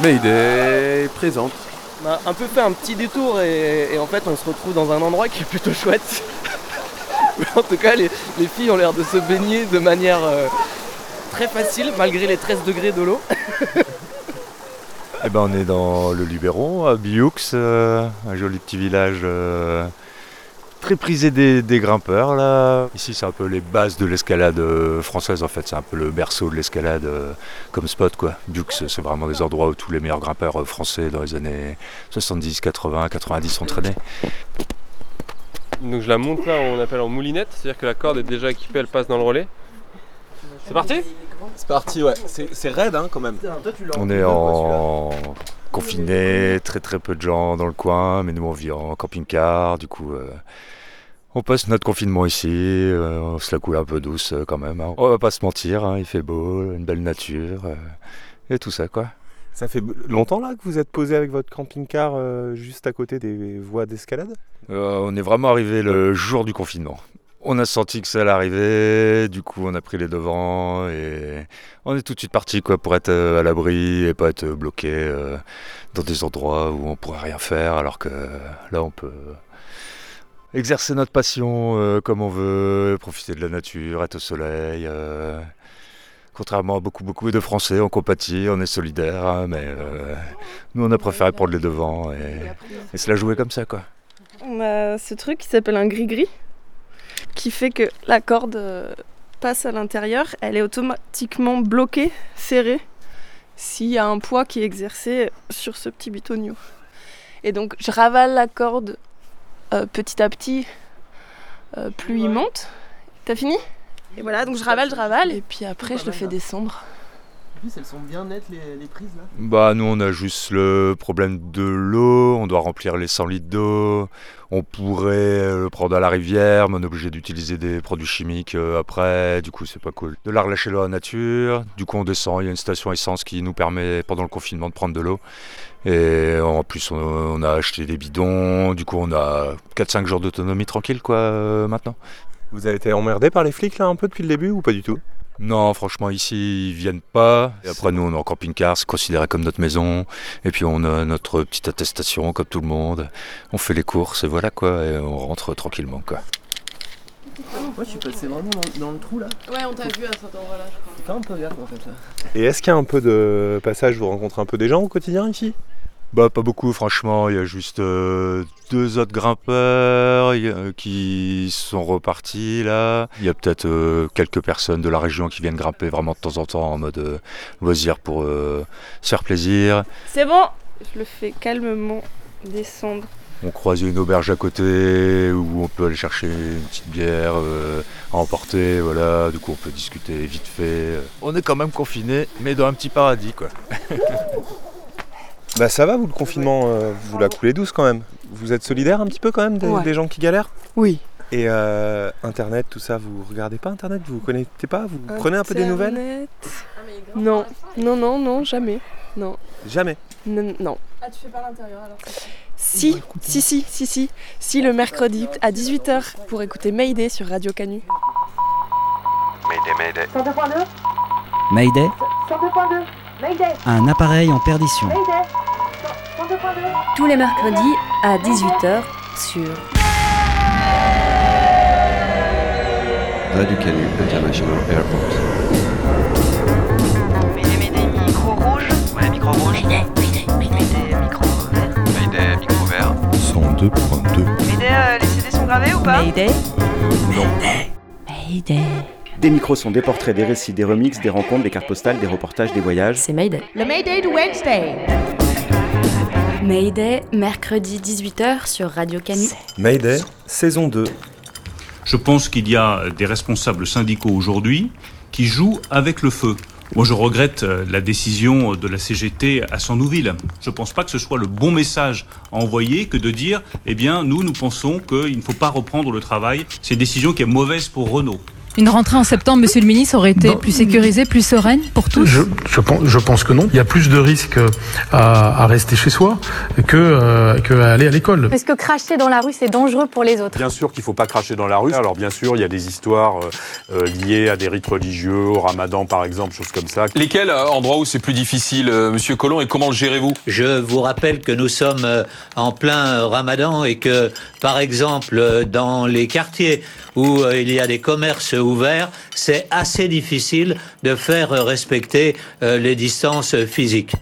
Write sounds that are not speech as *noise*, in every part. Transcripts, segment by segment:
Mayday présente. On a un peu fait un petit détour et, et en fait on se retrouve dans un endroit qui est plutôt chouette. *laughs* en tout cas les, les filles ont l'air de se baigner de manière euh, très facile malgré les 13 degrés de l'eau. Eh ben, on est dans le Luberon, à Bioux, euh, un joli petit village euh, très prisé des, des grimpeurs. Là. Ici, c'est un peu les bases de l'escalade euh, française, en fait. C'est un peu le berceau de l'escalade euh, comme spot. quoi. Bioux, c'est vraiment des endroits où tous les meilleurs grimpeurs euh, français dans les années 70, 80, 90 sont traînés. Donc je la monte là, on appelle en moulinette, c'est-à-dire que la corde est déjà équipée, elle passe dans le relais. C'est parti? C'est parti, ouais. C'est c'est raide hein, quand même. On est en confiné, très très peu de gens dans le coin, mais nous on vit en camping-car, du coup euh, on passe notre confinement ici, euh, on se la coule un peu douce euh, quand même. hein. On va pas se mentir, hein, il fait beau, une belle nature euh, et tout ça quoi. Ça fait longtemps là que vous êtes posé avec votre camping-car juste à côté des voies d'escalade? On est vraiment arrivé le jour du confinement. On a senti que ça allait arriver, du coup on a pris les devants et on est tout de suite parti quoi pour être euh, à l'abri et pas être bloqué euh, dans des endroits où on pourrait rien faire alors que euh, là on peut exercer notre passion comme on veut, profiter de la nature, être au soleil. Contrairement à beaucoup beaucoup de Français, on compatit, on est solidaires, hein, mais nous on a préféré prendre les devants et, et se la jouer comme ça quoi. On a ce truc qui s'appelle un gris-gris, qui fait que la corde euh, passe à l'intérieur, elle est automatiquement bloquée, serrée, s'il y a un poids qui est exercé sur ce petit bitonio. Et donc je ravale la corde euh, petit à petit, euh, plus il monte. T'as fini? Et voilà, donc je ravale, je ravale, et puis après je le fais descendre. En plus elles sont bien nettes les, les prises là. Bah nous on a juste le problème de l'eau, on doit remplir les 100 litres d'eau, on pourrait euh, le prendre à la rivière, mais on est obligé d'utiliser des produits chimiques euh, après, du coup c'est pas cool. De la relâcher dans la nature, du coup on descend, il y a une station essence qui nous permet pendant le confinement de prendre de l'eau. Et en plus on, on a acheté des bidons, du coup on a 4-5 jours d'autonomie tranquille quoi euh, maintenant. Vous avez été emmerdé par les flics là un peu depuis le début ou pas du tout? Non, franchement, ici, ils viennent pas. Et après, nous, on est en camping-car, c'est considéré comme notre maison. Et puis, on a notre petite attestation, comme tout le monde. On fait les courses, et voilà, quoi. Et on rentre tranquillement, quoi. Moi je suis passé vraiment dans, dans le trou là. Ouais, on t'a vu à cet endroit-là, je crois. C'est pas un peu vert comme ça. Et est-ce qu'il y a un peu de passage, vous rencontrez un peu des gens au quotidien ici? Bah, pas beaucoup, franchement. Il y a juste euh, deux autres grimpeurs y a- qui sont repartis, là. Il y a peut-être euh, quelques personnes de la région qui viennent grimper vraiment de temps en temps en mode euh, loisir pour euh, se faire plaisir. C'est bon Je le fais calmement descendre. On croise une auberge à côté où on peut aller chercher une petite bière euh, à emporter, voilà. Du coup, on peut discuter vite fait. On est quand même confiné, mais dans un petit paradis, quoi. *laughs* Bah ça va vous le confinement, euh, vous la coulez douce quand même. Vous êtes solidaire un petit peu quand même des, Ouais. des gens qui galèrent? Oui. Et euh, internet, tout ça, vous regardez pas internet, vous vous connectez pas, vous prenez un peu des nouvelles? Internet. Non, non, non, non, jamais. Non, Jamais. non. non. Ah, tu fais pas l'intérieur alors Si, si, si, si, si. Si le mercredi à 18h pour écouter Mayday sur Radio Canu. Mayday, Mayday. 102.2 Mayday, 102.2 Mayday un appareil en perdition. Mayday 102.2 Tous les mercredis à 18h sur Radio Canu International Airport. Mayday, Mayday, micro rouge. Ouais, micro rouge. Mayday, micro vert. Mayday, micro vert. 102.2. Mayday, euh, les CD sont gravés ou pas? Mayday. Mayday. Mayday. Des micros sont des portraits, des récits, des remixes, des rencontres, des cartes postales, des reportages, des voyages. C'est Mayday. Le Mayday de Wednesday Mayday, mercredi 18h sur Radio Canu. Mayday, saison 2. Je pense qu'il y a des responsables syndicaux aujourd'hui qui jouent avec le feu. Moi, je regrette euh, la décision de la CGT à Sandouville. Je ne pense pas que ce soit le bon message à envoyer que de dire, eh bien, nous, nous pensons qu'il ne faut pas reprendre le travail. C'est une décision qui est mauvaise pour Renault. Une rentrée en septembre, monsieur le ministre, aurait été plus sécurisée, plus sereine pour tous je, je, pense, je pense que non. Il y a plus de risques à, à rester chez soi que, euh, que à aller à l'école. Est-ce que cracher dans la rue, c'est dangereux pour les autres Bien sûr qu'il ne faut pas cracher dans la rue. Alors bien sûr, il y a des histoires euh, liées à des rites religieux, au ramadan par exemple, choses comme ça. Lesquels euh, endroits où c'est plus difficile, euh, monsieur Collomb, et comment le gérez-vous? Je vous rappelle que nous sommes euh, en plein ramadan et que, par exemple, euh, dans les quartiers où euh, il y a des commerces ouverts, c'est assez difficile de faire respecter euh, les distances physiques.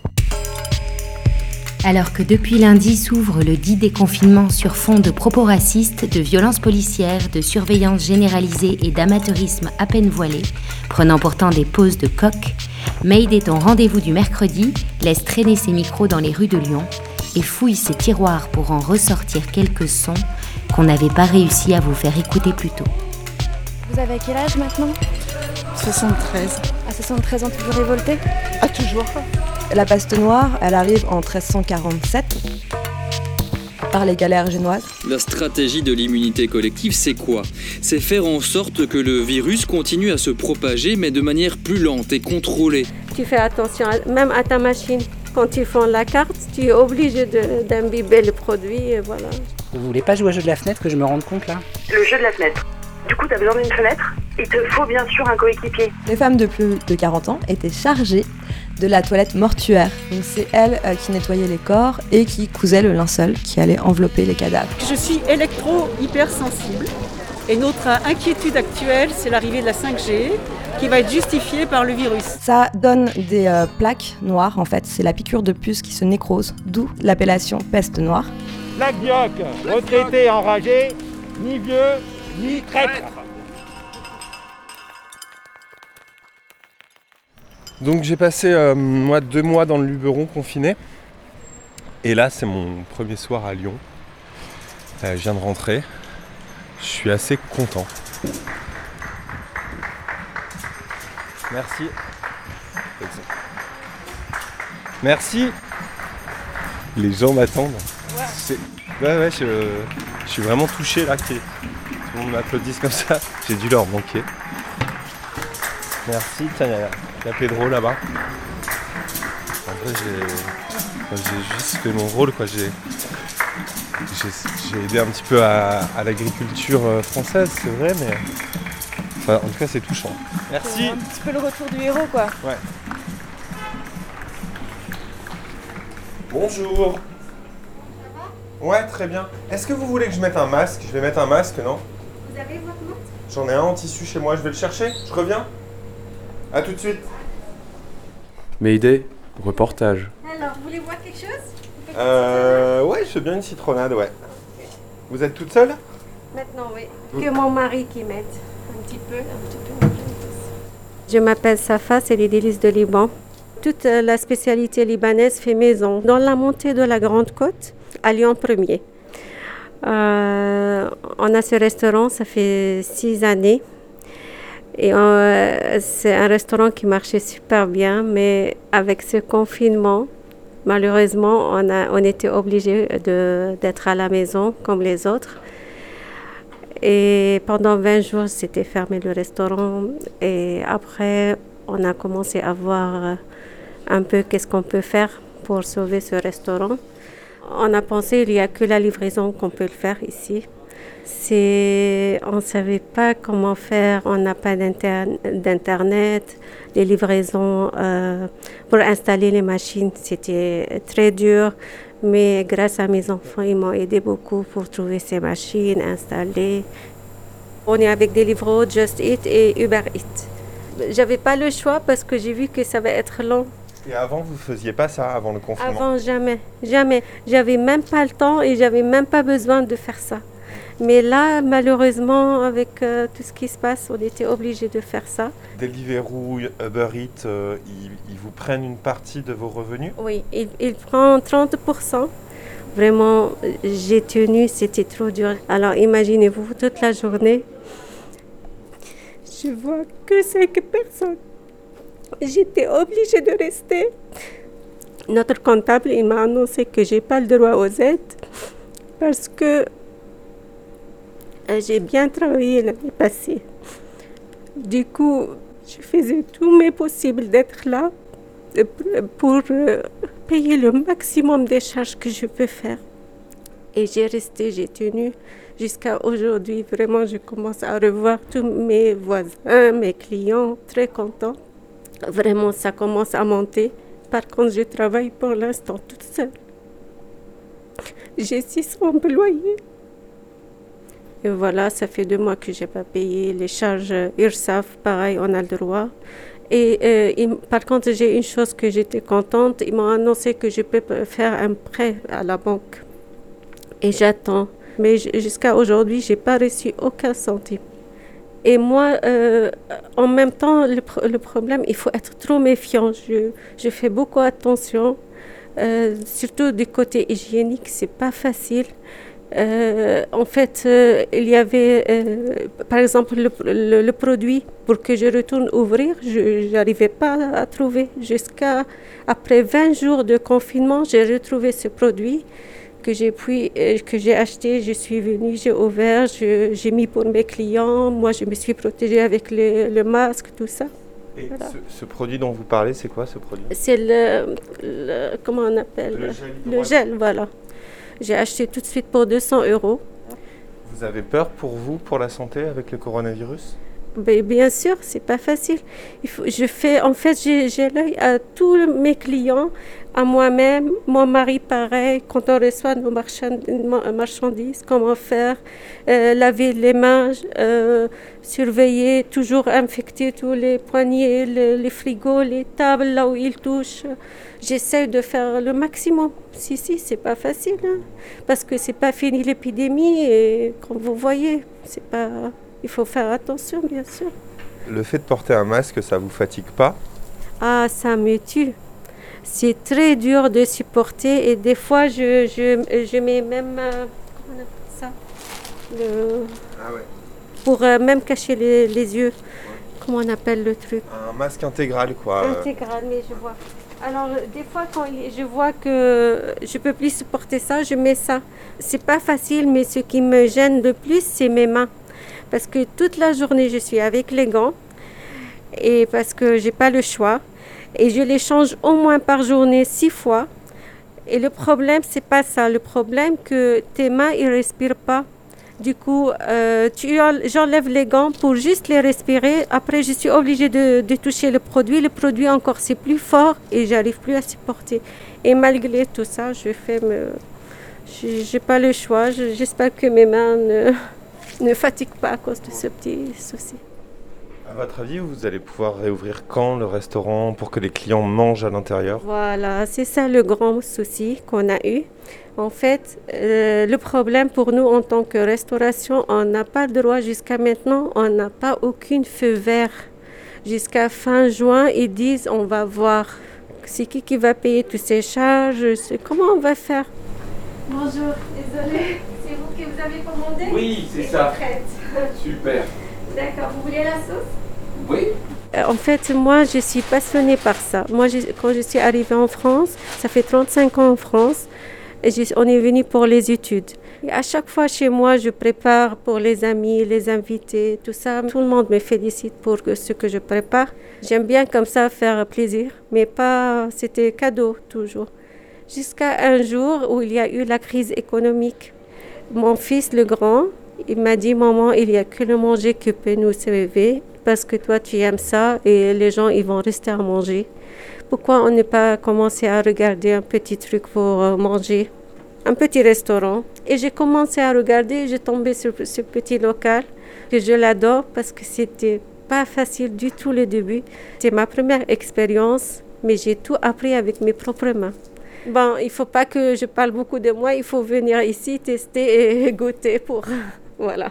Alors que depuis lundi s'ouvre le dit déconfinement sur fond de propos racistes, de violences policières, de surveillance généralisée et d'amateurisme à peine voilé, prenant pourtant des poses de coq, Maid est ton rendez-vous du mercredi, laisse traîner ses micros dans les rues de Lyon et fouille ses tiroirs pour en ressortir quelques sons qu'on n'avait pas réussi à vous faire écouter plus tôt. Vous avez quel âge maintenant 73. À 73 ans, toujours révolté Ah, toujours. La peste noire, elle arrive en 1347 par les galères génoises. La stratégie de l'immunité collective, c'est quoi? C'est faire en sorte que le virus continue à se propager, mais de manière plus lente et contrôlée. Tu fais attention à- même à ta machine. Quand ils font la carte, tu es obligé d'imbiber le produit, et voilà. Vous voulez pas jouer au jeu de la fenêtre que je me rende compte là? Le jeu de la fenêtre. Du coup, tu as besoin d'une fenêtre. Il te faut bien sûr un coéquipier. Les femmes de plus de 40 ans étaient chargées de la toilette mortuaire. Donc c'est elles euh, qui nettoyaient les corps et qui cousaient le linceul qui allait envelopper les cadavres. Je suis électro-hypersensible et notre inquiétude actuelle, c'est l'arrivée de la 5G qui va être justifiée par le virus. Ça donne des euh, plaques noires en fait, c'est la piqûre de puce qui se nécrose, d'où l'appellation peste noire. Black Dioc, retraité enragé, ni vieux, ni traître. Donc j'ai passé euh, moi deux mois dans le Luberon confiné. Et là c'est mon premier soir à Lyon. Euh, je viens de rentrer. Je suis assez content. Merci. Merci. Les gens m'attendent. C'est- Ouais ouais je, je suis vraiment touché là monde m'applaudisse comme ça. J'ai dû leur manquer. Merci. Tiens, il y a, il y a Pedro là-bas. En vrai, j'ai j'ai juste fait mon rôle. quoi. J'ai j'ai- j'ai aidé un petit peu à, à l'agriculture euh, française, c'est vrai, mais enfin, en tout cas, c'est touchant. Merci. C'est un petit peu le retour du héros quoi. Ouais. Bonjour. Ouais, très bien. Est-ce que vous voulez que je mette un masque? Je vais mettre un masque, non? Vous avez votre masque J'en ai un en tissu chez moi, je vais le chercher. Je reviens. À tout de suite. Mayday, reportage. Alors, vous voulez voir quelque chose Euh. Ouais, je veux bien une citronnade, ouais. Vous êtes toute seule Maintenant, oui. Que mon mari qui m'aide. Un petit peu, un petit peu. Je m'appelle Safa, c'est les délices de Liban. Toute euh, la spécialité libanaise fait maison. Dans la montée de la Grande Côte, à Lyon 1er. Euh, on a ce restaurant, ça fait six années. Et euh, c'est un restaurant qui marchait super bien, mais avec ce confinement, malheureusement, on, a, on était obligé d'être à la maison comme les autres. Et pendant 20 jours, c'était fermé le restaurant. Et après, on a commencé à voir un peu qu'est-ce qu'on peut faire pour sauver ce restaurant. On a pensé qu'il n'y a que la livraison qu'on peut le faire ici. C'est, on ne savait pas comment faire, on n'a pas d'inter- d'internet, les livraisons euh, pour installer les machines, c'était très dur. Mais grâce à mes enfants, ils m'ont aidé beaucoup pour trouver ces machines, installer. On est avec Deliveroo, Just Eat et Uber Eats. J'avais pas le choix parce que j'ai vu que ça va être long. Et avant, vous faisiez pas ça avant le confinement? Avant, jamais, jamais. J'avais même pas le temps et j'avais même pas besoin de faire ça. Mais là, malheureusement, avec euh, tout ce qui se passe, on était obligé de faire ça. Deliveroo, Uber Eats, euh, ils, ils vous prennent une partie de vos revenus? Oui, il, il prend 30%. Vraiment, j'ai tenu, c'était trop dur. Alors imaginez-vous, toute la journée, je vois que cinq personnes. J'étais obligée de rester. Notre comptable, il m'a annoncé que j'ai pas le droit aux aides parce que euh, j'ai bien travaillé l'année passée. Du coup, je faisais tout mes possible d'être là pour euh, payer le maximum des charges que je peux faire. Et j'ai resté, j'ai tenu jusqu'à aujourd'hui. Vraiment, je commence à revoir tous mes voisins, mes clients, très contents. Vraiment, ça commence à monter. Par contre, je travaille pour l'instant toute seule. J'ai 600 employés. Et voilà, ça fait deux mois que je n'ai pas payé les charges URSAF. Pareil, on a le droit. Et euh, par contre, j'ai une chose que j'étais contente. Ils m'ont annoncé que je peux faire un prêt à la banque. Et j'attends. Mais jusqu'à aujourd'hui, je n'ai pas reçu aucun centime. Et moi, euh, en même temps, le, problème, il faut être trop méfiant. Je, fais beaucoup attention, euh, surtout du côté hygiénique, c'est pas facile. Euh, en fait, il y avait, par exemple, le, produit pour que je retourne ouvrir, je n'arrivais pas à trouver. Jusqu'à après 20 jours de confinement, j'ai retrouvé ce produit que j'ai euh, que j'ai acheté, je suis venue, j'ai ouvert, j'ai mis pour mes clients. Moi, je me suis protégée avec le, masque, tout ça. Et ce, produit dont vous parlez, c'est quoi ce produit? C'est le, comment on appelle? Le gel. Le gel, voilà. J'ai acheté tout de suite pour 200 euros. Vous avez peur pour vous, pour la santé avec le coronavirus? Ben, bien sûr, c'est pas facile. Il faut, je fais, en fait, j'ai l'œil à tous mes clients, à moi-même, mon mari pareil, quand on reçoit nos marchandises, comment faire, euh, laver les mains, euh, surveiller, toujours infecter tous les poignées, les, frigos, les tables là où ils touchent. J'essaie de faire le maximum. Si, si, c'est pas facile, hein, parce que c'est pas fini l'épidémie et comme vous voyez, c'est pas il faut faire attention, bien sûr. Le fait de porter un masque, ça vous fatigue pas? Ah, ça me tue. C'est très dur de supporter et des fois, je, je, je mets même. Euh, comment on appelle ça? Ah ouais. Pour euh, même cacher les, les yeux. Comment on appelle le truc? Un masque intégral, quoi. Intégral, mais je vois. Alors, des fois, quand je vois que je peux plus supporter ça, je mets ça. C'est pas facile, mais ce qui me gêne le plus, c'est mes mains parce que toute la journée je suis avec les gants et parce que j'ai pas le choix et je les change au moins par journée six fois. Et le problème c'est pas ça, le problème que tes mains ils respirent pas. Du coup, euh, j'enlève les gants pour juste les respirer. Après, je suis obligée de, toucher le produit. Le produit encore c'est plus fort et j'arrive plus à supporter. Et malgré tout ça, je fais j'ai pas le choix. J'espère que mes mains ne, *laughs* ne fatigue pas à cause de ce petit souci. À votre avis, vous allez pouvoir réouvrir quand le restaurant pour que les clients mangent à l'intérieur? Voilà, c'est ça le grand souci qu'on a eu. En fait, euh, le problème pour nous en tant que restauration, on n'a pas le droit jusqu'à maintenant, on n'a pas aucune feu vert. Jusqu'à fin juin, ils disent on va voir. C'est qui qui va payer toutes ces charges Comment on va faire? Bonjour, désolé que vous avez commandé? Oui, c'est ça. Super. D'accord, vous voulez la sauce? Oui. Euh, en fait, moi, je suis passionnée par ça. Moi, quand je suis arrivée en France, ça fait 35 ans en France, et on est venu pour les études. Et à chaque fois chez moi, je prépare pour les amis, les invités, tout ça. Tout le monde me félicite pour ce que je prépare. J'aime bien comme ça faire plaisir, mais pas, c'était cadeau toujours. Jusqu'à un jour où il y a eu la crise économique. Mon fils, le grand, il m'a dit, maman, il n'y a que le manger qui peut nous sauver parce que toi, tu aimes ça et les gens, ils vont rester à manger. Pourquoi on n'est pas commencé à regarder un petit truc pour euh, manger? Un petit restaurant. Et j'ai commencé à regarder, j'ai tombé sur ce petit local que je l'adore parce que c'était pas facile du tout le début. C'est ma première expérience, mais j'ai tout appris avec mes propres mains. Bon, il faut pas que je parle beaucoup de moi, il faut venir ici tester et *laughs* goûter pour. Voilà.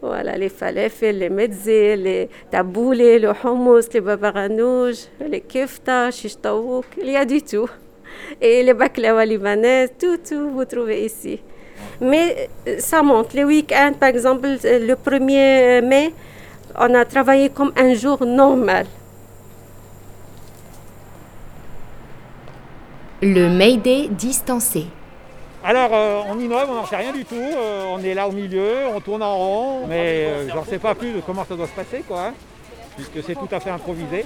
Voilà, les falafels, les mezzés, les taboulés, le hummus, les babaranouj, les kefta, shish il y a du tout. Et les baklawa libanaises, tout, tout, vous trouvez ici. Mais euh, ça monte. Les week-ends, par exemple, le 1er mai, on a travaillé comme un jour normal. Le Mayday distancé. Alors, euh, on innove, on n'en sait rien du tout. euh, on est là au milieu, on tourne en rond, mais euh, j'en sais pas plus de comment ça doit se passer, quoi. hein, puisque c'est tout à fait improvisé.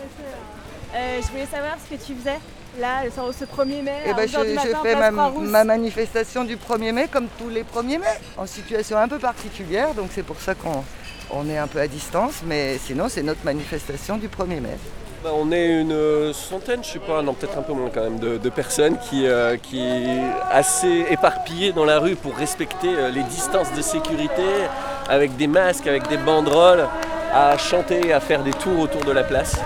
Euh, je voulais savoir ce que tu faisais là, sur ce 1er mai. Eh ben, 11 heures je, du je fais ma, manifestation du 1er mai comme tous les 1er mai, en situation un peu particulière, donc c'est pour ça qu'on on est un peu à distance, mais sinon c'est notre manifestation du 1er mai. Bah, on est une euh, centaine, je sais pas, non peut-être un peu moins quand même, de, personnes qui, euh, assez éparpillées dans la rue pour respecter euh, les distances de sécurité, avec des masques, avec des banderoles, à chanter, à faire des tours autour de la place.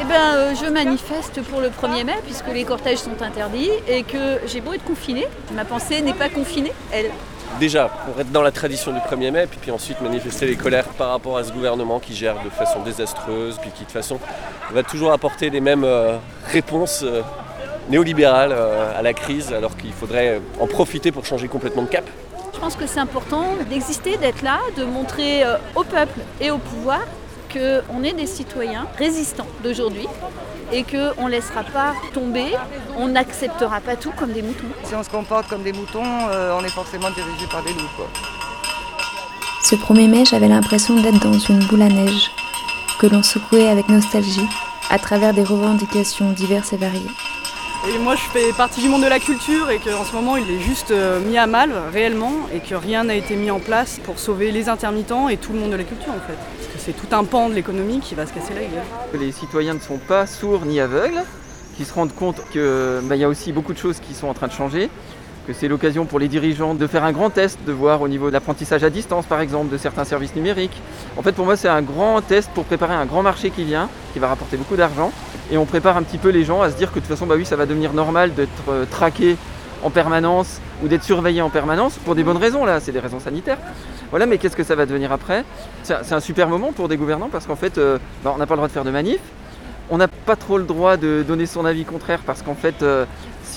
Eh ben, euh, je manifeste pour le 1er mai puisque les cortèges sont interdits et que j'ai beau être confinée, ma pensée n'est pas confinée, elle. Déjà, pour être dans la tradition du 1er mai, puis, puis ensuite manifester les colères par rapport à ce gouvernement qui gère de façon désastreuse, puis qui de façon va toujours apporter les mêmes euh, réponses euh, néolibérales euh, à la crise, alors qu'il faudrait en profiter pour changer complètement de cap. Je pense que c'est important d'exister, d'être là, de montrer au peuple et au pouvoir qu'on est des citoyens résistants d'aujourd'hui et qu'on ne laissera pas tomber, on n'acceptera pas tout comme des moutons. Si on se comporte comme des moutons, euh, on est forcément dirigé par des loups. Quoi. Ce 1er mai, j'avais l'impression d'être dans une boule à neige, que l'on secouait avec nostalgie, à travers des revendications diverses et variées. Et moi, je fais partie du monde de la culture et qu'en ce moment, il est juste euh, mis à mal réellement et que rien n'a été mis en place pour sauver les intermittents et tout le monde de la culture en fait. Parce que c'est tout un pan de l'économie qui va se casser la gueule. Les citoyens ne sont pas sourds ni aveugles, qu'ils se rendent compte qu'il y a aussi beaucoup de choses qui sont en train de changer, c'est l'occasion pour les dirigeants de faire un grand test, de voir au niveau de l'apprentissage à distance par exemple, de certains services numériques. En fait pour moi c'est un grand test pour préparer un grand marché qui vient, qui va rapporter beaucoup d'argent, et on prépare un petit peu les gens à se dire que de toute façon bah oui ça va devenir normal d'être euh, traqué en permanence ou d'être surveillé en permanence pour des bonnes raisons là, c'est des raisons sanitaires. Voilà, mais qu'est-ce que ça va devenir après? C'est un- c'est un super moment pour des gouvernants parce qu'en fait, euh, bah, on n'a pas le droit de faire de manif, on n'a pas trop le droit de donner son avis contraire parce qu'en fait, euh,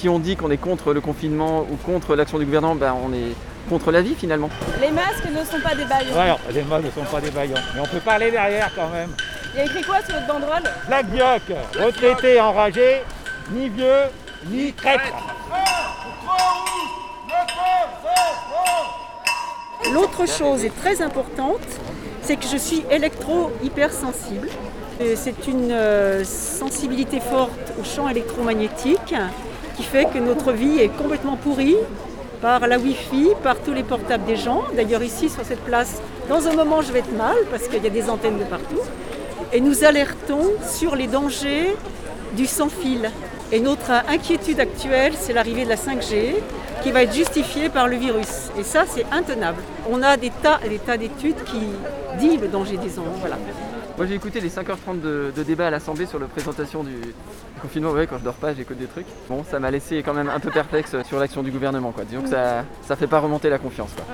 si on dit qu'on est contre le confinement ou contre l'action du gouvernement, bah, on est contre la vie finalement. Les masques ne sont pas des baillons. Ouais, non, les modes ne sont pas des baillons. Mais on peut parler derrière quand même. Il y a écrit quoi sur votre banderole? Black Bioc, retraité enragé, ni vieux, ni traître. L'autre chose est très importante, c'est que je suis électro-hypersensible. Et C'est une euh, sensibilité forte au champ électromagnétique qui fait que notre vie est complètement pourrie par la Wi-Fi, par tous les portables des gens. D'ailleurs ici sur cette place, dans un moment je vais être mal parce qu'il y a des antennes de partout. Et nous alertons sur les dangers du sans-fil. Et notre inquiétude actuelle, c'est l'arrivée de la 5G qui va être justifiée par le virus. Et ça, c'est intenable. On a des tas et des tas d'études qui disent le danger des ondes. Voilà. Moi j'ai écouté les 5h30 de, de débat à l'Assemblée sur la présentation du, du confinement. Ouais, quand je dors pas, j'écoute des trucs. Bon, ça m'a laissé quand même un peu perplexe sur l'action du gouvernement. Quoi. Disons que ça, ça fait pas remonter la confiance. Quoi.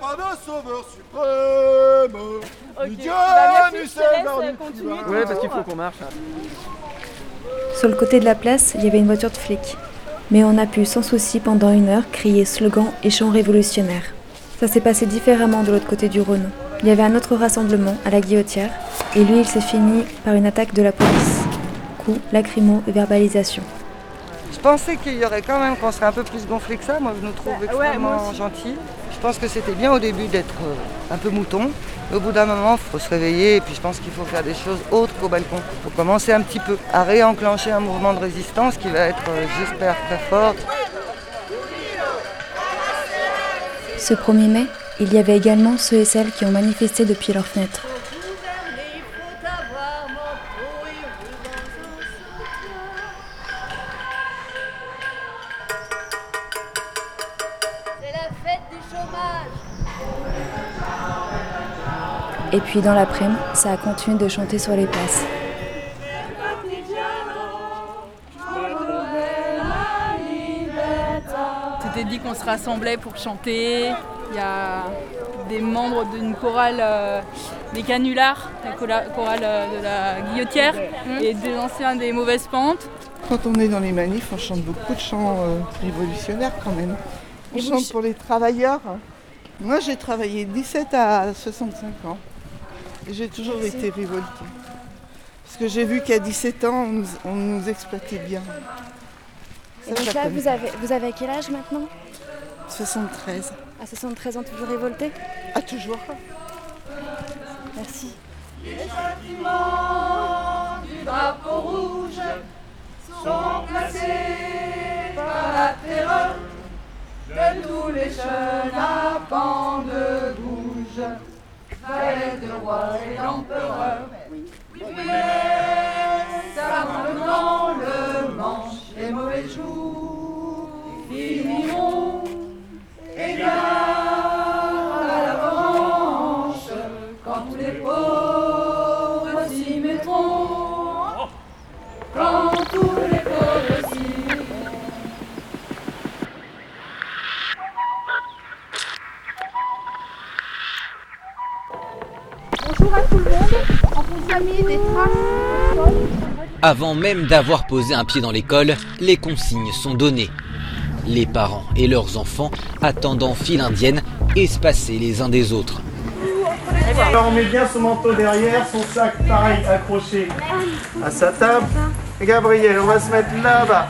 pas de sauveur suprême. Dieu Bah, merci, laisse, euh, Ouais, parce qu'il faut qu'on marche. hein. Sur le côté de la place, il y avait une voiture de flic. Mais on a pu sans souci pendant une heure crier slogans et chants révolutionnaires. Ça s'est passé différemment de l'autre côté du Rhône. Il y avait un autre rassemblement à la Guillotière, et lui il s'est fini par une attaque de la police. Coups, lacrymaux et verbalisation. Je pensais qu'il y aurait quand même qu'on serait un peu plus gonflé que ça. Moi, je nous trouve Bah, extrêmement gentils. Je pense que c'était bien au début d'être euh, un peu mouton. Mais au bout d'un moment, il faut se réveiller et puis je pense qu'il faut faire des choses autres qu'au balcon. Il faut commencer un petit peu à réenclencher un mouvement de résistance qui va être, euh, j'espère, très fort. Ce 1er mai, il y avait également ceux et celles qui ont manifesté depuis leurs fenêtres. Et puis dans l'après-midi, ça a continué de chanter sur les places. Se rassemblait pour chanter. Il y a des membres d'une chorale euh, des canulars, la chorale euh, de la guillotière, et des anciens des mauvaises pentes. Quand on est dans les manifs, on chante beaucoup de chants euh, révolutionnaires quand même. On Et chante ch- pour les travailleurs. Moi, j'ai travaillé 17 à 65 ans. Et j'ai toujours été révoltée. Parce que j'ai vu qu'à 17 ans, on nous, on nous exploitait bien. Et donc là, vous avez, vous avez quel âge maintenant? 73. À 73 ans, toujours révolté Ah, toujours. Merci. Les bâtiments du drapeau rouge sont placés par la terreur de tous les jeunes à pan de bouge, valets de roi et d'empereur. Dans le manche, les mauvais jours finiront égard à la branche quand tous les pauvres s'y mettront. Quand tous les pauvres s'y. Bonjour à tout le monde. En mis des traces. Avant même d'avoir posé un pied dans l'école, les consignes sont données. Les parents et leurs enfants attendent en file indienne, espacés les uns des autres. Alors on met bien son manteau derrière, son sac pareil accroché à sa table. Et Gabriel, on va se mettre là-bas.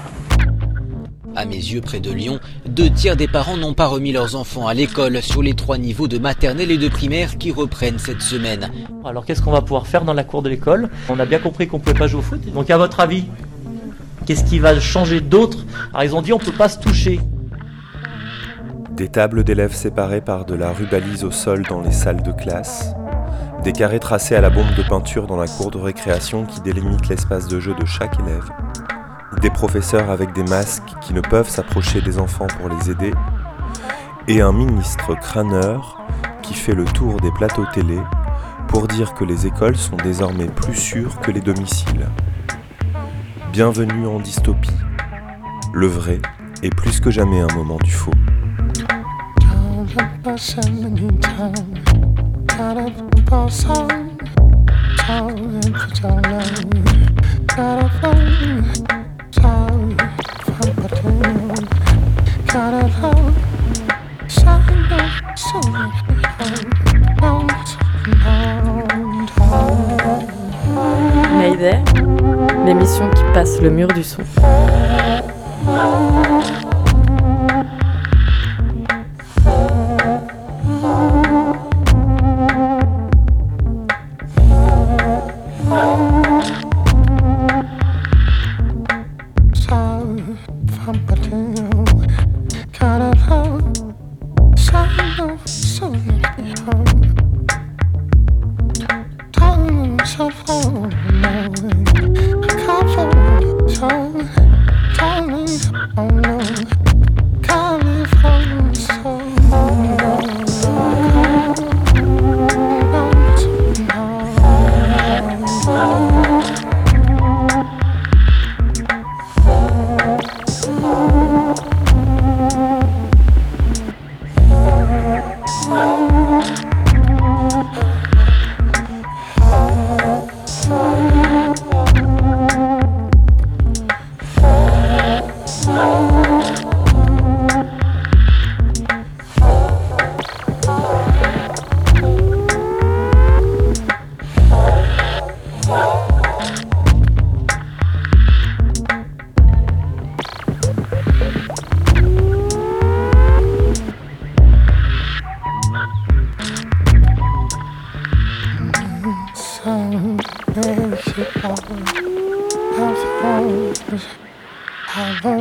À mes yeux, près de Lyon, deux tiers des parents n'ont pas remis leurs enfants à l'école sur les trois niveaux de maternelle et de primaire qui reprennent cette semaine. Alors qu'est-ce qu'on va pouvoir faire dans la cour de l'école? On a bien compris qu'on pouvait pas jouer au foot. Donc à votre avis, qu'est-ce qui va changer d'autre? Alors ils ont dit on peut pas se toucher. Des tables d'élèves séparées par de la rubalise au sol dans les salles de classe. Des carrés tracés à la bombe de peinture dans la cour de récréation qui délimite l'espace de jeu de chaque élève. Des professeurs avec des masques qui ne peuvent s'approcher des enfants pour les aider. Et un ministre crâneur qui fait le tour des plateaux télé pour dire que les écoles sont désormais plus sûres que les domiciles. Bienvenue en dystopie. Le vrai est plus que jamais un moment du faux. Passe le mur du son.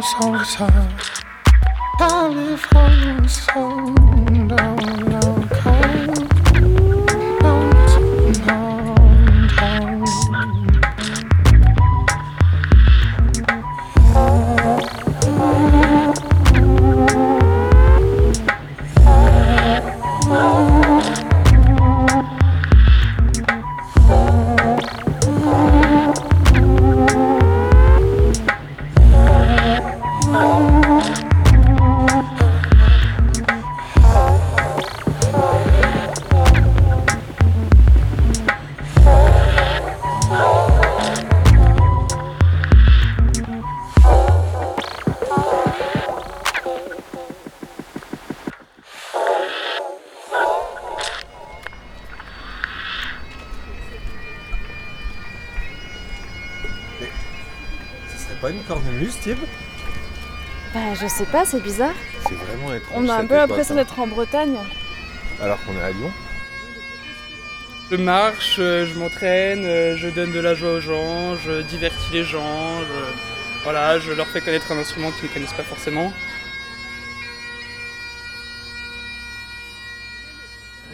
so, so California soul je sais pas, c'est bizarre. C'est vraiment étrange. On a un peu l'impression d'être en Bretagne. Alors qu'on est à Lyon. Je marche, euh, je m'entraîne, euh, je donne de la joie aux gens, je divertis les gens, je, voilà, je leur fais connaître un instrument qu'ils ne connaissent pas forcément.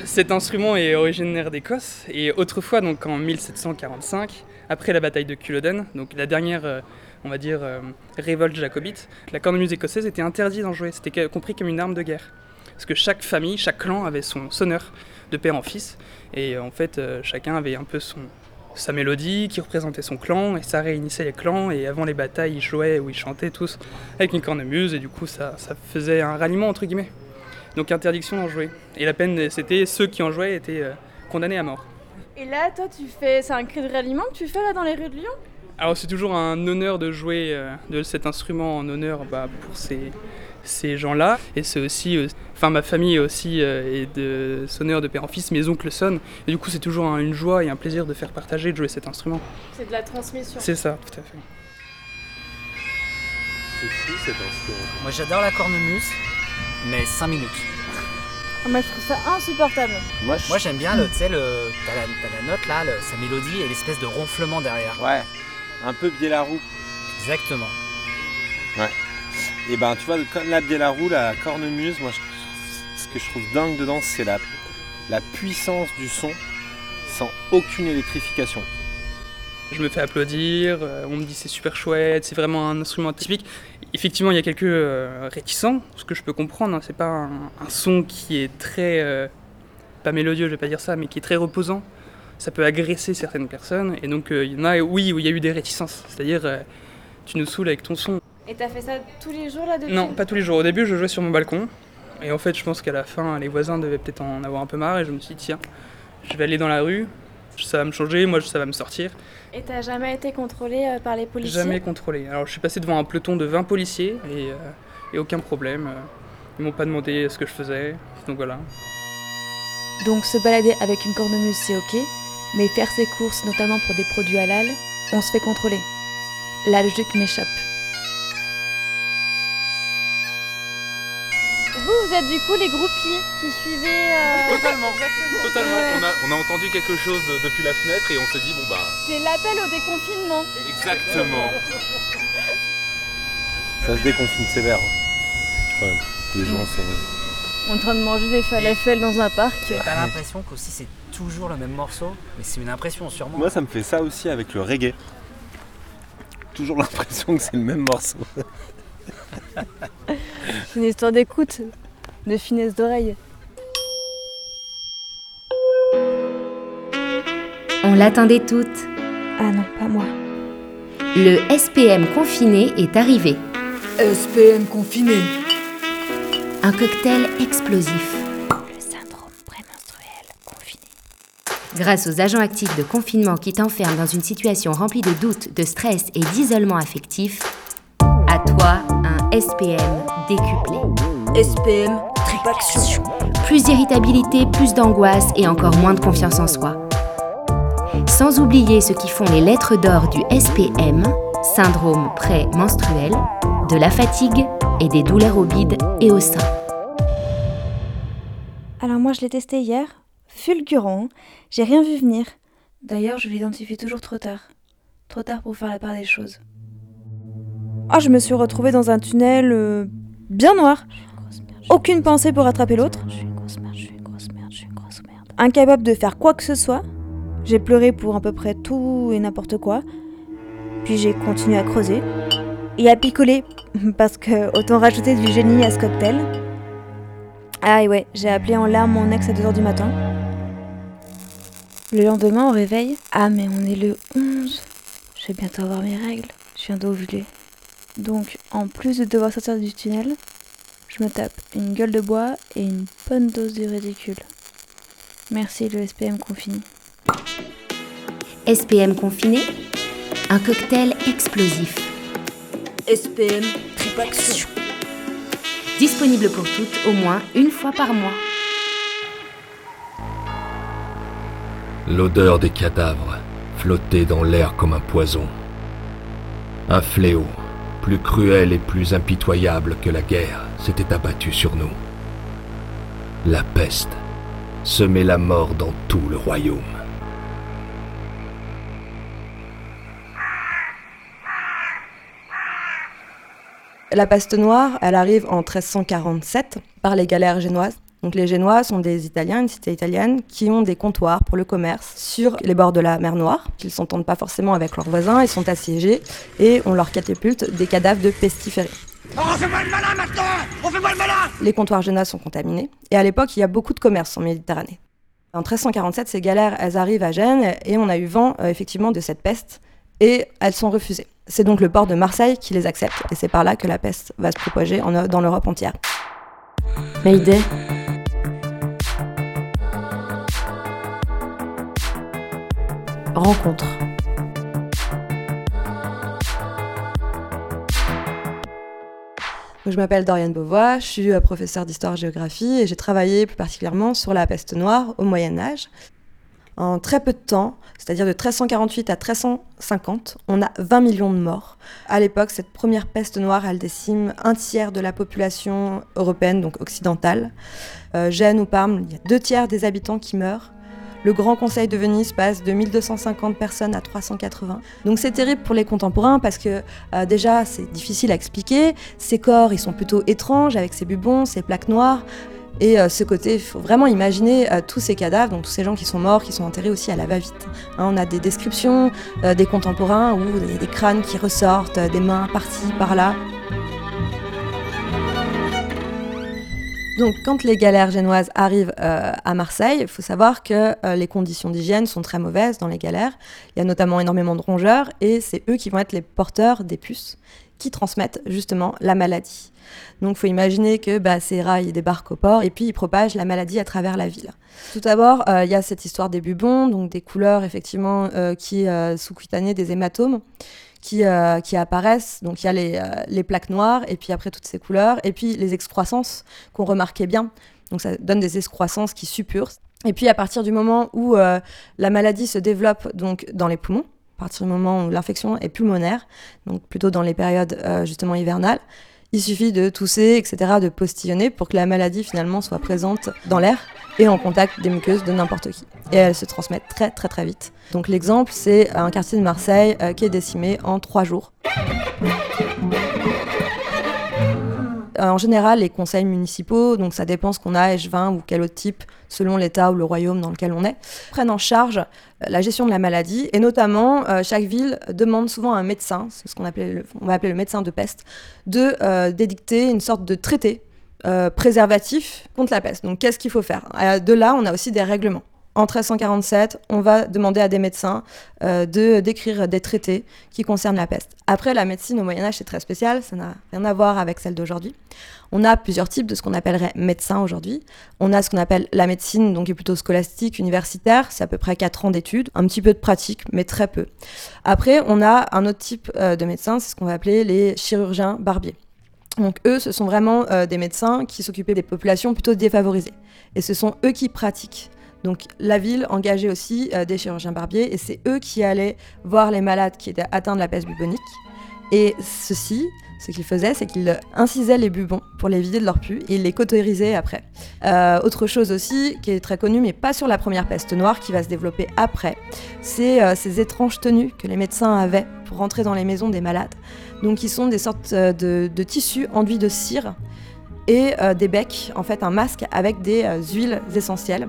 Cet instrument est originaire d'Écosse et autrefois, donc en 1745, après la bataille de Culloden, donc la dernière, euh, on va dire, euh, révolte jacobite, la cornemuse écossaise était interdite d'en jouer, c'était compris comme une arme de guerre. Parce que chaque famille, chaque clan avait son sonneur de père en fils, et euh, en fait, euh, chacun avait un peu son, sa mélodie qui représentait son clan, et ça réunissait les clans, et avant les batailles, ils jouaient ou ils chantaient tous avec une cornemuse, et du coup, ça, ça faisait un ralliement, entre guillemets. Donc interdiction d'en jouer. Et la peine, c'était ceux qui en jouaient étaient condamnés à mort. Et là, toi, tu fais. C'est un cri de ralliement que tu fais là dans les rues de Lyon? Alors c'est toujours un honneur de jouer euh, de cet instrument en honneur bah, pour ces, ces gens-là. Et c'est aussi, euh, enfin ma famille aussi euh, est de sonneur de père en fils, mes oncles sonnent. Et du coup c'est toujours un- une joie et un plaisir de faire partager, de jouer cet instrument. C'est de la transmission. C'est ça, tout à fait. C'est fou cet instrument. Moi j'adore la cornemuse, mais 5 minutes. Ah, Moi, je trouve ça insupportable. Moi, j'aime bien le, tu sais, le, t'as la, t'as la note là, le- sa mélodie et l'espèce de ronflement derrière. Ouais, un peu Biélarou. Exactement. Ouais. Et ben tu vois, comme la Biélarou, la cornemuse, moi je- ce que je trouve dingue dedans, c'est la, la puissance du son sans aucune électrification. Je me fais applaudir, euh, on me dit c'est super chouette, c'est vraiment un instrument typique. Effectivement, il y a quelques euh, réticents, ce que je peux comprendre. hein, c'est pas un, un son qui est très. euh, pas mélodieux, je vais pas dire ça, mais qui est très reposant. Ça peut agresser certaines personnes. Et donc, euh, il y en a, oui, où il y a eu des réticences. C'est-à-dire, euh, tu nous saoules avec ton son. Et t'as fait ça tous les jours là depuis Non, pas tous les jours. Au début, je jouais sur mon balcon. Et en fait, je pense qu'à la fin, les voisins devaient peut-être en avoir un peu marre. Et je me suis dit, tiens, je vais aller dans la rue. Ça va me changer, moi, ça va me sortir. Et t'as jamais été contrôlé euh, par les policiers? Jamais contrôlé. Alors je suis passé devant un peloton de 20 policiers et, euh, et aucun problème. Ils m'ont pas demandé ce que je faisais. Donc voilà. Donc se balader avec une cornemuse, c'est ok, mais faire ses courses, notamment pour des produits halal, on se fait contrôler. La logique m'échappe. Vous, vous êtes du coup les groupies qui suivaient. euh, Totalement, totalement. Ouais. On a, on a entendu quelque chose depuis la fenêtre et on s'est dit bon bah C'est l'appel au déconfinement. exactement. *laughs* Ça se déconfine sévère. Ouais, les gens, c'est. En train de manger des falafels dans un parc. T'as l'impression qu'aussi c'est toujours le même morceau, mais c'est une impression sûrement. Moi, ça me fait ça aussi avec le reggae. Toujours *laughs* l'impression que c'est le même morceau. C'est *laughs* une histoire d'écoute, de finesse d'oreille. On l'attendait toutes. Ah non, pas moi. Le SPM confiné est arrivé. SPM confiné. Un cocktail explosif. Grâce aux agents actifs de confinement qui t'enferment dans une situation remplie de doutes, de stress et d'isolement affectif, à toi un SPM décuplé. SPM tripaction. Plus d'irritabilité, plus d'angoisse et encore moins de confiance en soi. Sans oublier ce qui font les lettres d'or du SPM, syndrome pré-menstruel, de la fatigue et des douleurs au bide et au sein. Alors moi je l'ai testé hier, fulgurant, j'ai rien vu venir. D'ailleurs je l'identifie toujours trop tard. Trop tard pour faire la part des choses. Ah je me suis retrouvée dans un tunnel euh, bien noir. Aucune pensée pour rattraper l'autre. Incapable de faire quoi que ce soit. J'ai pleuré pour à peu près tout et n'importe quoi. Puis j'ai continué à creuser. Et à picoler, *laughs* parce que autant rajouter du génie à ce cocktail. Ah et ouais, j'ai appelé en larmes mon ex à 2h du matin. Le lendemain, au réveil, ah mais on est le 11. Je vais bientôt avoir mes règles. Je viens d'ovuler. Donc, en plus de devoir sortir du tunnel, je me tape une gueule de bois et une bonne dose de ridicule. Merci le SPM confiné. SPM confiné, un cocktail explosif. SPM tripaction. Disponible pour toutes au moins une fois par mois. L'odeur des cadavres flottait dans l'air comme un poison. Un fléau, plus cruel et plus impitoyable que la guerre, s'était abattu sur nous. La peste semait la mort dans tout le royaume. La peste noire, elle arrive en 1347 par les galères génoises. Donc les Génois sont des Italiens, une cité italienne, qui ont des comptoirs pour le commerce sur les bords de la mer Noire. Ils s'entendent pas forcément avec leurs voisins, ils sont assiégés et on leur catapulte des cadavres de pestiférés. Oh, on fait pas le malin maintenant On fait pas le malin Les comptoirs génois sont contaminés et à l'époque il y a beaucoup de commerce en Méditerranée. En 1347, ces galères, elles arrivent à Gênes et on a eu vent euh, effectivement de cette peste et elles sont refusées. C'est donc le port de Marseille qui les accepte et c'est par là que la peste va se propager en, dans l'Europe entière. Mayday. Rencontre. Je m'appelle Doriane Beauvois, je suis euh, professeure d'histoire-géographie et j'ai travaillé plus particulièrement sur la peste noire au Moyen Âge. En très peu de temps, c'est-à-dire de 1348 à 1350, on a 20 millions de morts. À l'époque, cette première peste noire, elle décime un tiers de la population européenne, donc occidentale. Euh, Gênes ou Parme, il y a deux tiers des habitants qui meurent. Le Grand Conseil de Venise passe de 1250 personnes à 380. Donc c'est terrible pour les contemporains parce que euh, déjà c'est difficile à expliquer. Ces corps, ils sont plutôt étranges avec ces bubons, ces plaques noires. Et euh, ce côté, il faut vraiment imaginer euh, tous ces cadavres, donc tous ces gens qui sont morts, qui sont enterrés aussi à la va-vite. Hein, on a des descriptions des contemporains où il y a des crânes qui ressortent, des mains par-ci, par-là. Donc, quand les galères génoises arrivent euh, à Marseille, il faut savoir que euh, les conditions d'hygiène sont très mauvaises dans les galères. Il y a notamment énormément de rongeurs et c'est eux qui vont être les porteurs des puces qui transmettent justement la maladie. Donc, il faut imaginer que bah, ces rats débarquent au port et puis ils propagent la maladie à travers la ville. Tout d'abord, euh, il y a cette histoire des bubons, donc des couleurs effectivement qui sous-cutanées, des hématomes qui, euh, qui apparaissent. Donc il y a les, euh, les, plaques noires, et puis après toutes ces couleurs, et puis les excroissances qu'on remarquait bien. Donc ça donne des excroissances qui suppurent. Et puis à partir du moment où euh, la maladie se développe donc dans les poumons, à partir du moment où l'infection est pulmonaire, donc plutôt dans les périodes justement hivernales, il suffit de tousser, etc., de postillonner pour que la maladie finalement soit présente dans l'air et en contact des muqueuses de n'importe qui. Et elle se transmet très très très vite. Donc l'exemple, c'est un quartier de Marseille euh, qui est décimé en trois jours. En général, les conseils municipaux, donc ça dépend ce qu'on a, H20 ou quel autre type, selon l'État ou le royaume dans lequel on est, prennent en charge euh, la gestion de la maladie. Et notamment, euh, chaque ville demande souvent à un médecin, ce qu'on on va appeler le médecin de peste, de d'édicter une sorte de traité préservatif contre la peste. Donc qu'est-ce qu'il faut faire? De là, on a aussi des règlements en 1347, on va demander à des médecins euh, de d'écrire des traités qui concernent la peste. Après, la médecine au Moyen Âge, c'est très spécial, ça n'a rien à voir avec celle d'aujourd'hui. On a plusieurs types de ce qu'on appellerait médecins aujourd'hui. On a ce qu'on appelle la médecine, donc qui est plutôt scolastique, universitaire, c'est à peu près 4 ans d'études, un petit peu de pratique, mais très peu. Après, on a un autre type euh, de médecins, c'est ce qu'on va appeler les chirurgiens barbiers. Donc eux, ce sont vraiment euh, des médecins qui s'occupaient des populations plutôt défavorisées. Et ce sont eux qui pratiquent. Donc la ville engageait aussi euh, des chirurgiens barbiers et c'est eux qui allaient voir les malades qui étaient atteints de la peste bubonique. Et ceci, ce qu'ils faisaient, c'est qu'ils incisaient les bubons pour les vider de leur pus et ils les cauterisaient après. Euh, autre chose aussi qui est très connue, mais pas sur la première peste noire qui va se développer après, c'est ces étranges tenues que les médecins avaient pour rentrer dans les maisons des malades. Donc ils sont des sortes de, de tissus enduits de cire et des becs, en fait un masque avec des huiles essentielles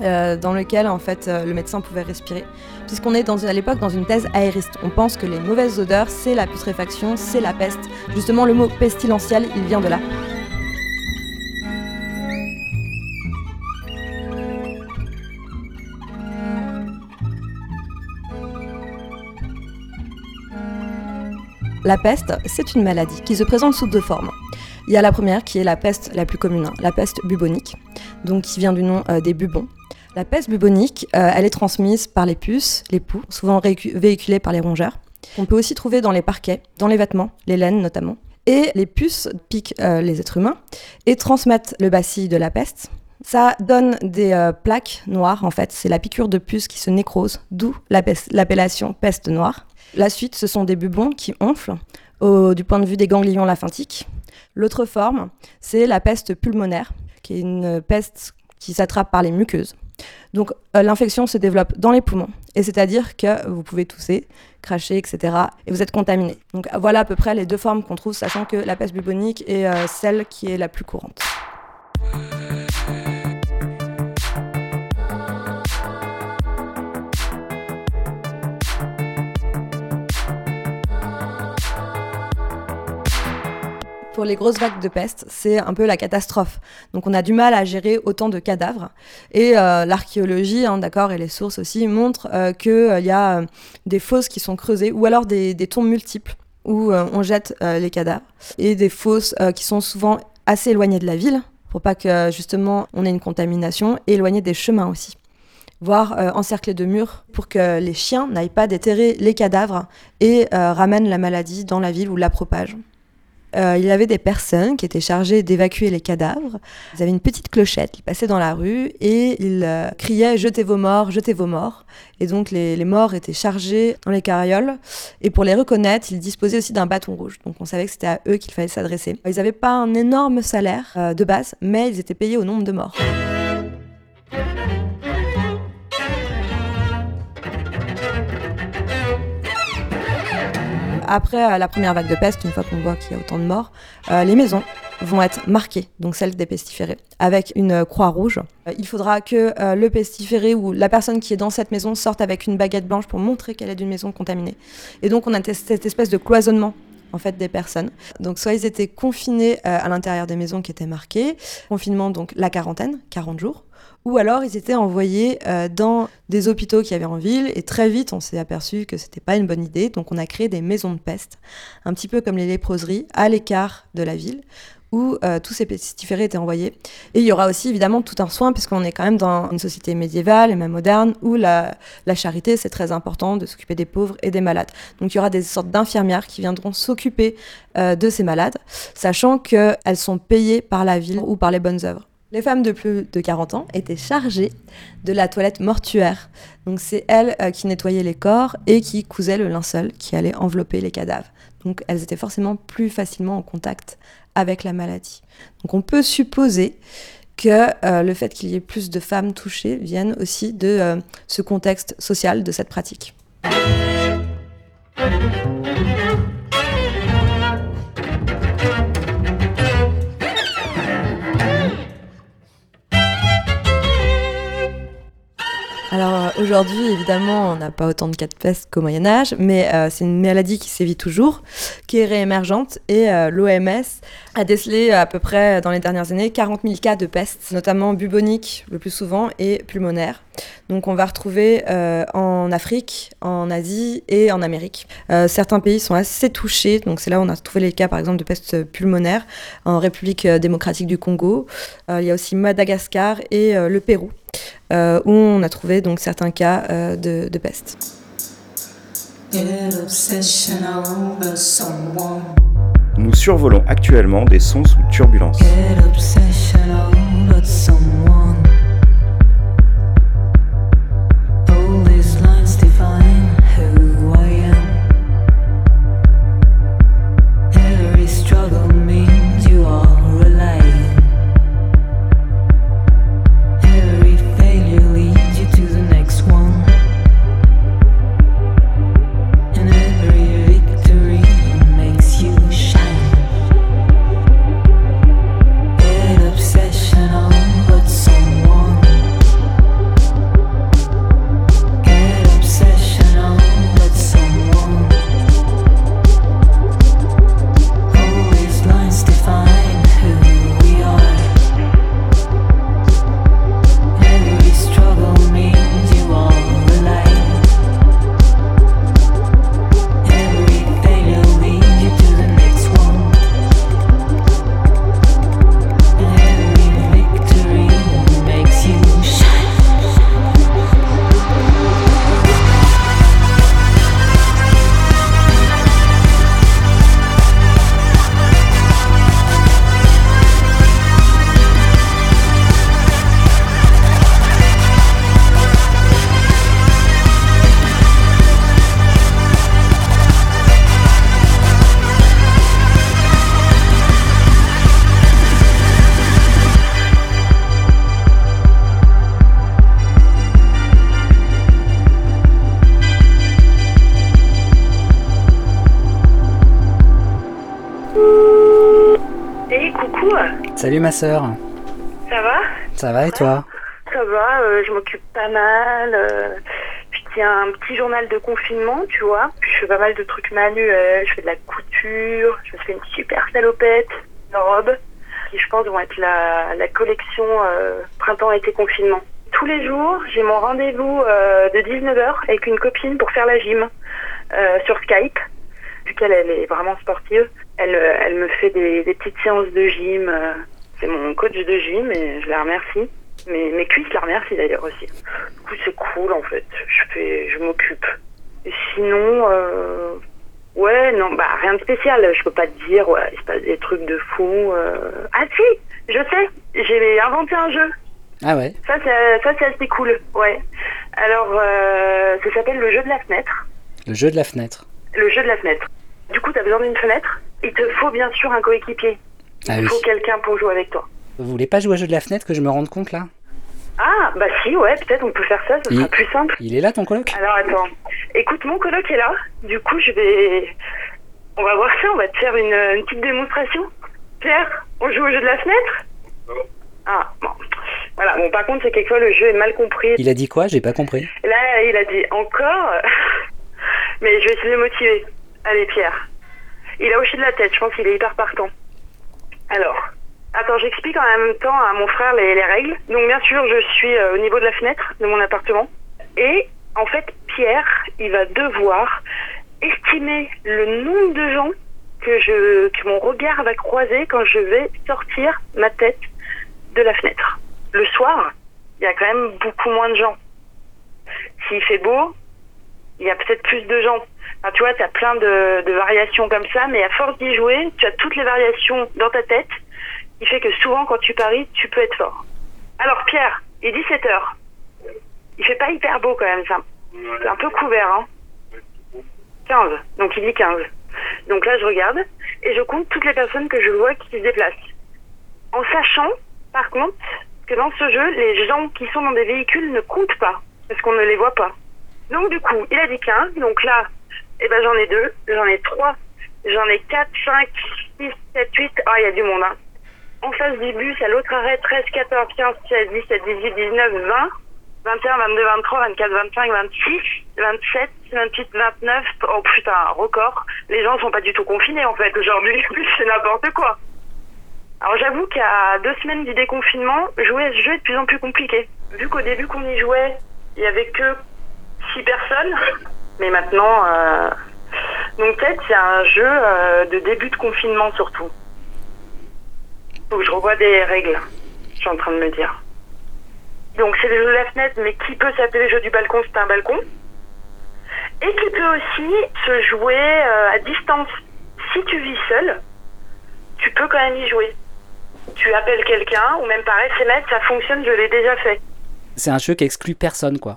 euh, dans lequel en fait euh, le médecin pouvait respirer, puisqu'on est à l'époque dans une thèse aériste. On pense que les mauvaises odeurs, c'est la putréfaction, c'est la peste. Justement, le mot pestilentiel, il vient de là. La peste, c'est une maladie qui se présente sous deux formes. Il y a la première qui est la peste la plus commune, hein, la peste bubonique, donc qui vient du nom euh, des bubons. La peste bubonique, euh, elle est transmise par les puces, les poux, souvent véhiculées par les rongeurs. On peut aussi trouver dans les parquets, dans les vêtements, les laines notamment. Et les puces piquent euh, les êtres humains et transmettent le bacille de la peste, Ça donne des plaques noires, en fait. C'est la piqûre de puce qui se nécrose, d'où l'appellation peste noire. La suite, ce sont des bubons qui onflent du point de vue des ganglions lymphathiques. L'autre forme, c'est la peste pulmonaire, qui est une peste qui s'attrape par les muqueuses. Donc euh, l'infection se développe dans les poumons, et c'est-à-dire que vous pouvez tousser, cracher, etc. et vous êtes contaminé. Donc voilà à peu près les deux formes qu'on trouve, sachant que la peste bubonique est euh, celle qui est la plus courante. Pour les grosses vagues de peste, c'est un peu la catastrophe. Donc on a du mal à gérer autant de cadavres. Et euh, l'archéologie, hein, d'accord, et les sources aussi montrent euh, qu'il euh, y a des fosses qui sont creusées, ou alors des, tombes multiples où on jette les cadavres, et des fosses qui sont souvent assez éloignées de la ville, pour pas que justement on ait une contamination, et éloignées des chemins aussi voire encerclées de murs pour que les chiens n'aillent pas déterrer les cadavres et ramènent la maladie dans la ville ou la propagent. Euh, il y avait des personnes qui étaient chargées d'évacuer les cadavres. Ils avaient une petite clochette, ils passaient dans la rue et ils euh, criaient Jetez vos morts, jetez vos morts. Et donc les, morts étaient chargés dans les carrioles. Et pour les reconnaître, ils disposaient aussi d'un bâton rouge. Donc on savait que c'était à eux qu'il fallait s'adresser. Ils n'avaient pas un énorme salaire euh, de base, mais ils étaient payés au nombre de morts. Après euh, la première vague de peste, une fois qu'on voit qu'il y a autant de morts, euh, les maisons vont être marquées, donc celles des pestiférés, avec une croix rouge. Euh, il faudra que le pestiféré ou la personne qui est dans cette maison sorte avec une baguette blanche pour montrer qu'elle est d'une maison contaminée. Et donc on a cette espèce de cloisonnement en fait des personnes. Donc soit ils étaient confinés à l'intérieur des maisons qui étaient marquées, confinement donc la quarantaine, 40 jours, ou alors ils étaient envoyés euh, dans des hôpitaux qui avaient en ville et très vite on s'est aperçu que c'était pas une bonne idée donc on a créé des maisons de peste un petit peu comme les léproseries à l'écart de la ville où euh, tous ces pestiférés étaient envoyés. Et il y aura aussi évidemment tout un soin, puisqu'on est quand même dans une société médiévale et même moderne, où la, charité, c'est très important de s'occuper des pauvres et des malades. Donc il y aura des sortes d'infirmières qui viendront s'occuper euh, de ces malades, sachant qu'elles sont payées par la ville ou par les bonnes œuvres. Les femmes de plus de 40 ans étaient chargées de la toilette mortuaire. Donc c'est elles euh, qui nettoyaient les corps et qui cousaient le linceul qui allait envelopper les cadavres. Donc elles étaient forcément plus facilement en contact avec la maladie. Donc on peut supposer que euh, le fait qu'il y ait plus de femmes touchées vienne aussi de euh, ce contexte social de cette pratique. Alors euh, aujourd'hui, évidemment, on n'a pas autant de cas de peste qu'au Moyen Âge, mais euh, c'est une maladie qui sévit toujours, qui est réémergente, et euh, l'OMS a décelé à peu près dans les dernières années 40 000 cas de peste, notamment bubonique le plus souvent et pulmonaire. Donc on va retrouver en Afrique, en Asie et en Amérique. certains pays sont assez touchés, donc c'est là où on a trouvé les cas par exemple de peste pulmonaire en République démocratique du Congo. il y a aussi Madagascar et le Pérou. Euh, où on a trouvé donc certains cas euh, de, de peste. Nous survolons actuellement des sons sous turbulence. Salut ma sœur. Ça va? Ça va et toi? Ça va, euh, je m'occupe pas mal. euh, je tiens un petit journal de confinement, tu vois. Je fais pas mal de trucs manuels, je fais de la couture, je me fais une super salopette, une robe, qui je pense vont être la, la collection euh, printemps-été confinement. Tous les jours, j'ai mon rendez-vous euh, de 19h avec une copine pour faire la gym sur Skype. Vu qu'elle elle est vraiment sportive, elle, euh, elle me fait des, des petites séances de gym. euh, c'est mon coach de gym et je la remercie. Mes, mes cuisses la remercient d'ailleurs aussi. Du coup, c'est cool en fait. Je fais, je m'occupe. Et sinon, euh, ouais, non, bah rien de spécial. Je peux pas te dire, ouais, il se passe des trucs de fou. euh. Ah si, je sais, j'ai inventé un jeu. Ah ouais Ça, c'est, ça, c'est assez cool, ouais. Alors, euh, ça s'appelle le jeu de la fenêtre. Le jeu de la fenêtre. Le jeu de la fenêtre. Du coup, t'as besoin d'une fenêtre. Il te faut bien sûr un coéquipier. Ah Il oui. faut quelqu'un pour jouer avec toi. Vous voulez pas jouer au jeu de la fenêtre que je me rende compte là? Ah, bah si, ouais, peut-être on peut faire ça, ce Il- sera plus simple. Il est là ton coloc? Alors attends, écoute, mon coloc est là. Du coup, je vais. On va voir ça, on va te faire une, une petite démonstration. Pierre, on joue au jeu de la fenêtre? Ah, bon. Voilà, bon, par contre, c'est quelquefois le jeu est mal compris. Il a dit quoi? J'ai pas compris. Là, il a dit encore. *laughs* Mais je vais essayer de le motiver. Allez, Pierre. Il a hoché de la tête, je pense qu'il est hyper partant. Alors, attends, j'explique en même temps à mon frère les, les règles. Donc, bien sûr, je suis euh, au niveau de la fenêtre de mon appartement. Et, en fait, Pierre, il va devoir estimer le nombre de gens que, je, que mon regard va croiser quand je vais sortir ma tête de la fenêtre. Le soir, il y a quand même beaucoup moins de gens. S'il fait beau, il y a peut-être plus de gens. Tu vois, tu as plein de, de variations comme ça, mais à force d'y jouer, tu as toutes les variations dans ta tête, qui fait que souvent, quand tu paries, tu peux être fort. Alors, Pierre, il est 17h. Il fait pas hyper beau quand même, ça. C'est un peu couvert, hein. 15. Donc, il dit 15. Donc là, je regarde et je compte toutes les personnes que je vois qui se déplacent. En sachant, par contre, que dans ce jeu, les gens qui sont dans des véhicules ne comptent pas, parce qu'on ne les voit pas. Donc du coup, il a dit 15, donc là, eh ben j'en ai deux, j'en ai trois, j'en ai 4, 5, 6, 7, 8, ah il y a du monde. Hein. En face du bus, à l'autre arrêt, 13, 14, 15, 16, 17, 18, 19, 20, 21, 22, 23, 24, 25, 26, 27, 28, 29, oh putain, record. Les gens sont pas du tout confinés en fait aujourd'hui, *laughs* c'est n'importe quoi. Alors j'avoue qu'à deux semaines du déconfinement, jouer à ce jeu est de plus en plus compliqué. Vu qu'au début qu'on y jouait, il y avait que six personnes, mais maintenant, euh... donc peut-être c'est un jeu euh, de début de confinement surtout. Faut je revois des règles, je suis en train de me dire. Donc c'est le jeu de la fenêtre, mais qui peut s'appeler le jeu du balcon, c'est un balcon. Et qui peut aussi se jouer euh, à distance. Si tu vis seul, tu peux quand même y jouer. Tu appelles quelqu'un, ou même par SMS, ça fonctionne, je l'ai déjà fait. C'est un jeu qui exclut personne quoi.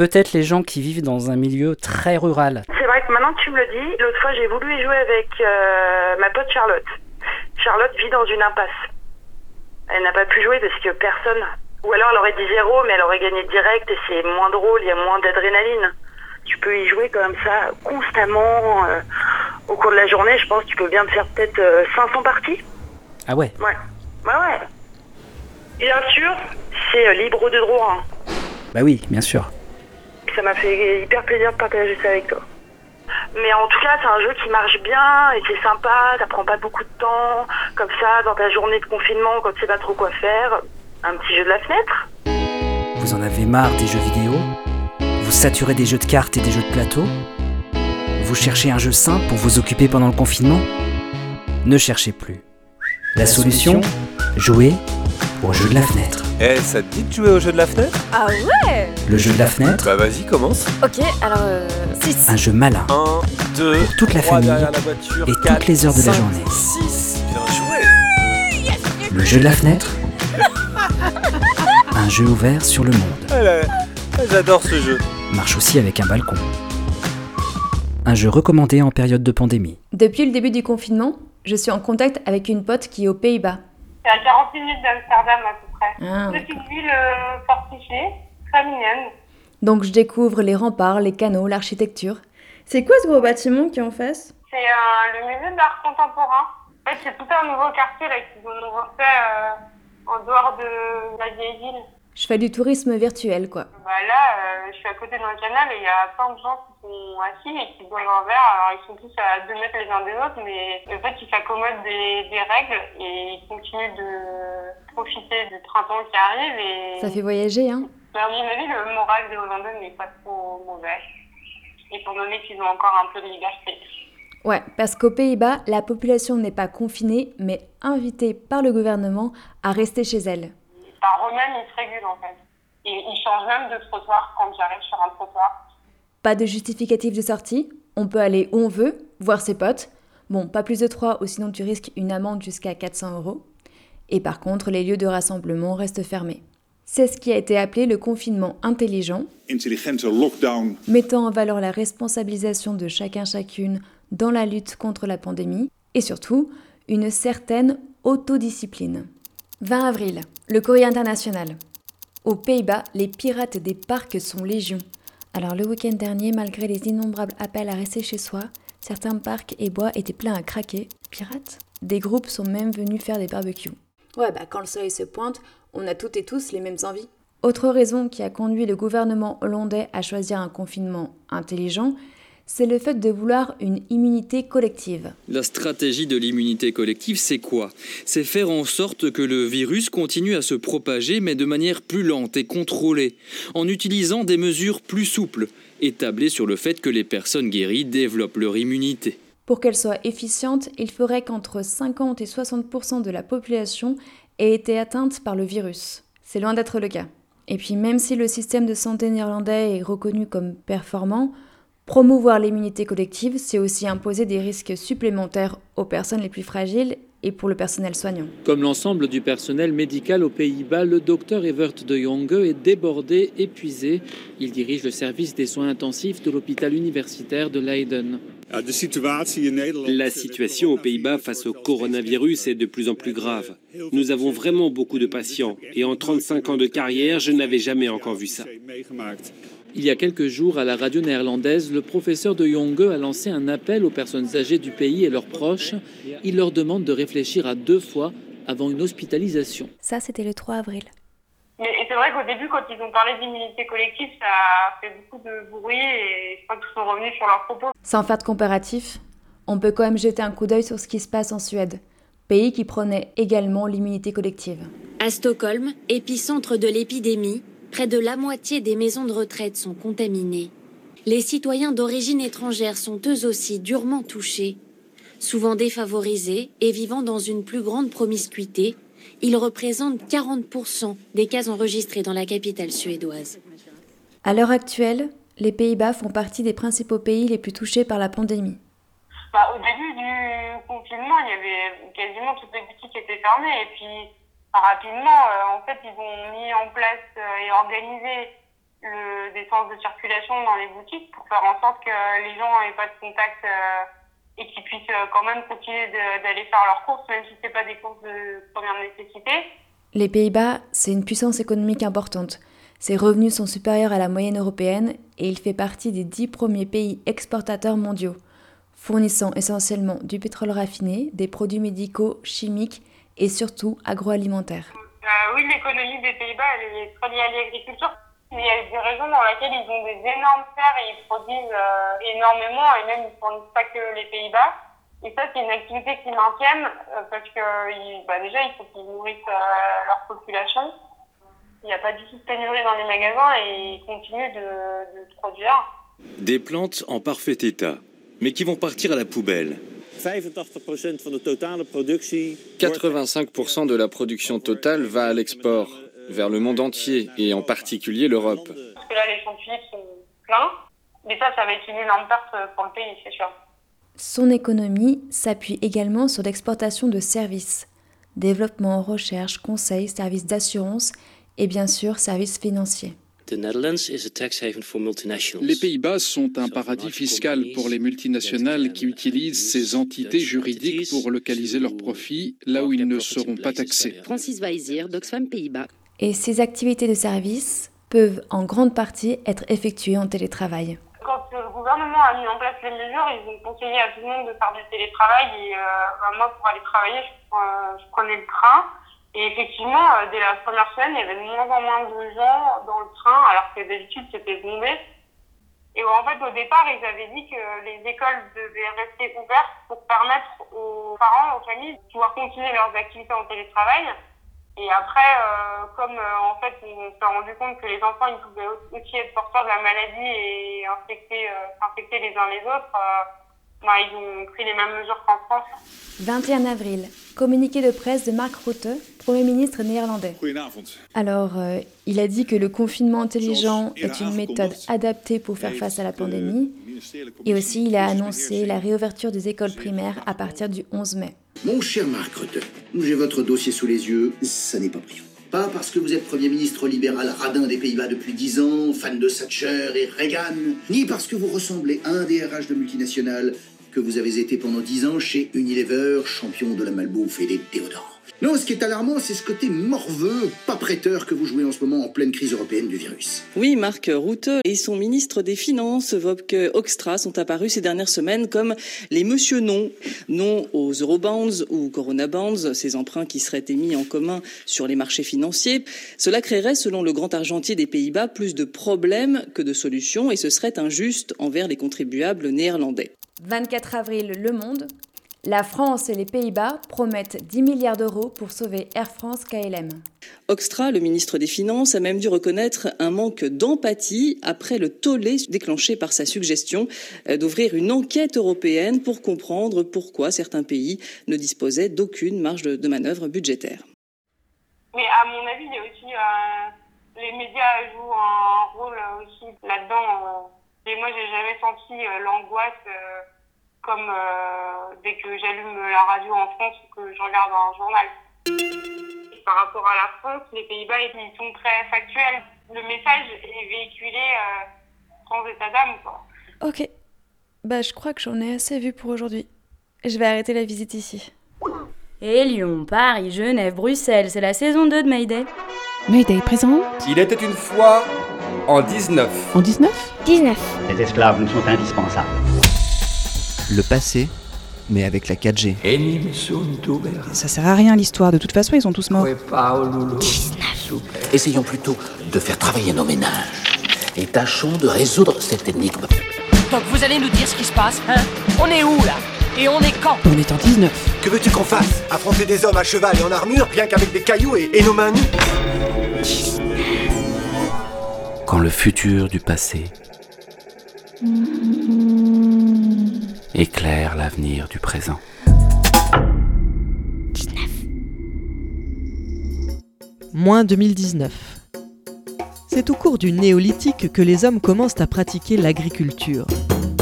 Peut-être les gens qui vivent dans un milieu très rural. C'est vrai que maintenant que tu me le dis, l'autre fois j'ai voulu y jouer avec euh, ma pote Charlotte. Charlotte vit dans une impasse. Elle n'a pas pu jouer parce que personne. Ou alors elle aurait dit zéro, mais elle aurait gagné direct et c'est moins drôle, il y a moins d'adrénaline. Tu peux y jouer comme ça constamment euh, au cours de la journée. Je pense que tu peux bien te faire peut-être euh, 500 parties. Ah ouais Ouais. Ouais, ouais. Bien sûr, c'est euh, libre de droit. hein. Bah oui, bien sûr. Ça m'a fait hyper plaisir de partager ça avec toi. Mais en tout cas, c'est un jeu qui marche bien et c'est sympa, ça prend pas beaucoup de temps. Comme ça, dans ta journée de confinement, quand tu sais pas trop quoi faire, un petit jeu de la fenêtre. Vous en avez marre des jeux vidéo? Vous saturez des jeux de cartes et des jeux de plateau? Vous cherchez un jeu simple pour vous occuper pendant le confinement? Ne cherchez plus. La solution? Jouer au jeu de la fenêtre. Eh, ça te dit de jouer au jeu de la fenêtre? Ah ouais Le jeu de la fenêtre, Bah vas-y, commence. Ok, alors 6. un jeu malin 1, 2, pour toute la 3 famille derrière la voiture, et 4, toutes les heures de la 5, journée. 6, bien joué Le jeu de la fenêtre Un jeu ouvert sur le monde. Ah là, J'adore ce jeu. Marche aussi avec un balcon. Un jeu recommandé en période de pandémie. Depuis le début du confinement, je suis en contact avec une pote qui est aux Pays-Bas. C'est à 40 minutes d'Amsterdam à peu près. Ah, Petite ville euh, fortifiée, très mignonne. Donc je découvre les remparts, les canaux, l'architecture. C'est quoi ce gros bâtiment qui est en face? C'est euh, le musée d'art contemporain. En fait, c'est tout un nouveau quartier là qu'ils ont refait euh, en dehors de la vieille ville. Je fais du tourisme virtuel, quoi. Bah là, euh, je suis à côté d'un canal et il y a plein de gens qui sont assis et qui boivent un verre. Alors, ils sont tous à 2 mètres les uns des autres, mais en fait, ils s'accommodent des, des règles et ils continuent de profiter du printemps qui arrive. Et... Ça fait voyager, hein À mon avis, le moral des Hollandais n'est pas trop mauvais, étant donné qu'ils ont encore un peu de liberté. Ouais, parce qu'aux Pays-Bas, la population n'est pas confinée, mais invitée par le gouvernement à rester chez elle. Par eux-mêmes, ils se régulent en fait. Et ils changent même de trottoir quand j'arrive sur un trottoir. Pas de justificatif de sortie, on peut aller où on veut, voir ses potes. Bon, pas plus de trois, ou sinon tu risques une amende jusqu'à 400 euros. Et par contre, les lieux de rassemblement restent fermés. C'est ce qui a été appelé le confinement intelligent, lockdown. mettant en valeur la responsabilisation de chacun chacune dans la lutte contre la pandémie et surtout une certaine autodiscipline. 20 avril, le courrier international. Aux Pays-Bas, les pirates des parcs sont légion. Alors le week-end dernier, malgré les innombrables appels à rester chez soi, certains parcs et bois étaient pleins à craquer. Pirates? Des groupes sont même venus faire des barbecues. Ouais, bah quand le soleil se pointe, on a toutes et tous les mêmes envies. Autre raison qui a conduit le gouvernement hollandais à choisir un confinement intelligent, c'est le fait de vouloir une immunité collective. La stratégie de l'immunité collective, c'est quoi? C'est faire en sorte que le virus continue à se propager, mais de manière plus lente et contrôlée, en utilisant des mesures plus souples, établies sur le fait que les personnes guéries développent leur immunité. Pour qu'elle soit efficiente, il faudrait qu'entre 50 et 60 de la population ait été atteinte par le virus. C'est loin d'être le cas. Et puis même si le système de santé néerlandais est reconnu comme performant, promouvoir l'immunité collective, c'est aussi imposer des risques supplémentaires aux personnes les plus fragiles et pour le personnel soignant. Comme l'ensemble du personnel médical aux Pays-Bas, le docteur Evert de Jonge est débordé, épuisé. Il dirige le service des soins intensifs de l'hôpital universitaire de Leiden. La situation aux Pays-Bas face au coronavirus est de plus en plus grave. Nous avons vraiment beaucoup de patients et en 35 ans de carrière, je n'avais jamais encore vu ça. Il y a quelques jours, à la radio néerlandaise, le professeur de Jonge a lancé un appel aux personnes âgées du pays et leurs proches. Il leur demande de réfléchir à deux fois avant une hospitalisation. Ça, c'était le 3 avril. Mais et c'est vrai qu'au début, quand ils ont parlé d'immunité collective, ça a fait beaucoup de bruit et je crois qu'ils sont revenus sur leurs propos. Sans faire de comparatif, on peut quand même jeter un coup d'œil sur ce qui se passe en Suède, pays qui prenait également l'immunité collective. À Stockholm, épicentre de l'épidémie, près de la moitié des maisons de retraite sont contaminées. Les citoyens d'origine étrangère sont eux aussi durement touchés. Souvent défavorisés et vivant dans une plus grande promiscuité, ils représentent 40% des cas enregistrés dans la capitale suédoise. À l'heure actuelle, les Pays-Bas font partie des principaux pays les plus touchés par la pandémie. Bah, au début du confinement, il y avait quasiment toutes les boutiques étaient fermées et puis rapidement, euh, en fait, ils ont mis en place euh, et organisé des sens de circulation dans les boutiques pour faire en sorte que les gens n'aient pas de contact euh, et qu'ils puissent quand même continuer d'aller faire leurs courses, même si c'est pas des courses de première nécessité. Les Pays-Bas, c'est une puissance économique importante. Ses revenus sont supérieurs à la moyenne européenne et il fait partie des dix premiers pays exportateurs mondiaux, fournissant essentiellement du pétrole raffiné, des produits médicaux, chimiques et surtout agroalimentaires. Euh, oui, l'économie des Pays-Bas, elle est très liée à l'agriculture. Il y a des régions dans lesquelles ils ont des énormes serres et ils produisent euh, énormément et même ils ne fournissent pas que les Pays-Bas. Et ça, c'est une activité qu'ils maintiennent euh, parce que ils- bah, déjà, il faut qu'ils nourrissent euh, leur population. Il n'y a pas du tout de pénurie dans les magasins et ils continuent de, de produire. Des plantes en parfait état, mais qui vont partir à la poubelle. 85% van de totale productie. 85% de la production totale va à l'export, vers le monde entier, et en particulier l'Europe. Parce que là, les champs de tulipes sont pleins. Mais ça, ça va être une énorme perte pour le pays, c'est sûr. Son économie s'appuie également sur l'exportation de services, développement, recherche, conseil, services d'assurance et bien sûr services financiers. Les Pays-Bas sont un paradis fiscal pour les multinationales qui utilisent ces entités juridiques pour localiser leurs profits là où ils ne seront pas taxés. Francis Weisier, d'Oxfam Pays-Bas. Et ces activités de service peuvent en grande partie être effectuées en télétravail. Quand le gouvernement a mis en place les mesures, ils ont conseillé à tout le monde de faire du télétravail. Et bah, moi, pour aller travailler, je, je prenais le train. Et effectivement, dès la première semaine, il y avait de moins en moins de gens dans le train, alors que d'habitude, c'était bombé. Et en fait, au départ, ils avaient dit que les écoles devaient rester ouvertes pour permettre aux parents, aux familles, de pouvoir continuer leurs activités en télétravail. Et après, euh, comme euh, en fait, on s'est rendu compte que les enfants, ils pouvaient aussi être porteurs de la maladie et infecter, euh, infecter les uns les autres, bah, ils ont pris les mêmes mesures qu'en France. 21 avril, communiqué de presse de Mark Rutte, Premier ministre néerlandais. Alors, euh, il a dit que le confinement intelligent est une méthode adaptée pour faire face à la pandémie. Et aussi, il a annoncé la réouverture des écoles primaires à partir du 11 mai. Mon cher Mark Rutte, j'ai votre dossier sous les yeux, ça n'est pas brillant. Pas parce que vous êtes Premier ministre libéral radin des Pays-Bas depuis 10 ans, fan de Thatcher et Reagan, ni parce que vous ressemblez à un DRH de multinationales que vous avez été pendant 10 ans chez Unilever, champion de la malbouffe et des déodorants. Non, ce qui est alarmant, c'est ce côté morveux, pas prêteur que vous jouez en ce moment en pleine crise européenne du virus. Oui, Marc Rutte et son ministre des Finances, Wopke Hoekstra, sont apparus ces dernières semaines comme les monsieur non. Non aux Eurobonds ou Corona Bonds, ces emprunts qui seraient émis en commun sur les marchés financiers. Cela créerait, selon le grand argentier des Pays-Bas, plus de problèmes que de solutions et ce serait injuste envers les contribuables néerlandais. 24 avril, Le Monde. La France et les Pays-Bas promettent 10 milliards d'euros pour sauver Air France KLM. Oxtra, le ministre des Finances, a même dû reconnaître un manque d'empathie après le tollé déclenché par sa suggestion euh, d'ouvrir une enquête européenne pour comprendre pourquoi certains pays ne disposaient d'aucune marge de, manœuvre budgétaire. Mais à mon avis, il y a aussi euh, les médias jouent un rôle aussi là-dedans. Euh. et moi, j'ai jamais senti l'angoisse comme euh, dès que j'allume la radio en France ou que je regarde un journal. Par rapport à la France, les Pays-Bas, ils sont très factuels. Le message est véhiculé euh, sans état d'âme. Ok. Bah, je crois que j'en ai assez vu pour aujourd'hui. Je vais arrêter la visite ici. Et Lyon, Paris, Genève, Bruxelles, c'est la saison 2 de Mayday. Mayday présent Il était une fois en 19. En 19 19. Les esclaves nous sont indispensables le passé, mais avec la 4G. Ça sert à rien l'histoire, de toute façon ils sont tous morts. Essayons plutôt de faire travailler nos ménages et tâchons de résoudre cette énigme. Donc vous allez nous dire ce qui se passe, hein? On est où là? Et on est quand? On est en 19. Que veux-tu qu'on fasse? Affronter des hommes à cheval et en armure, rien qu'avec des cailloux et, et nos mains nues? Quand le futur du passé éclaire l'avenir du présent. 19. Moins 2019. C'est au cours du néolithique que les hommes commencent à pratiquer l'agriculture.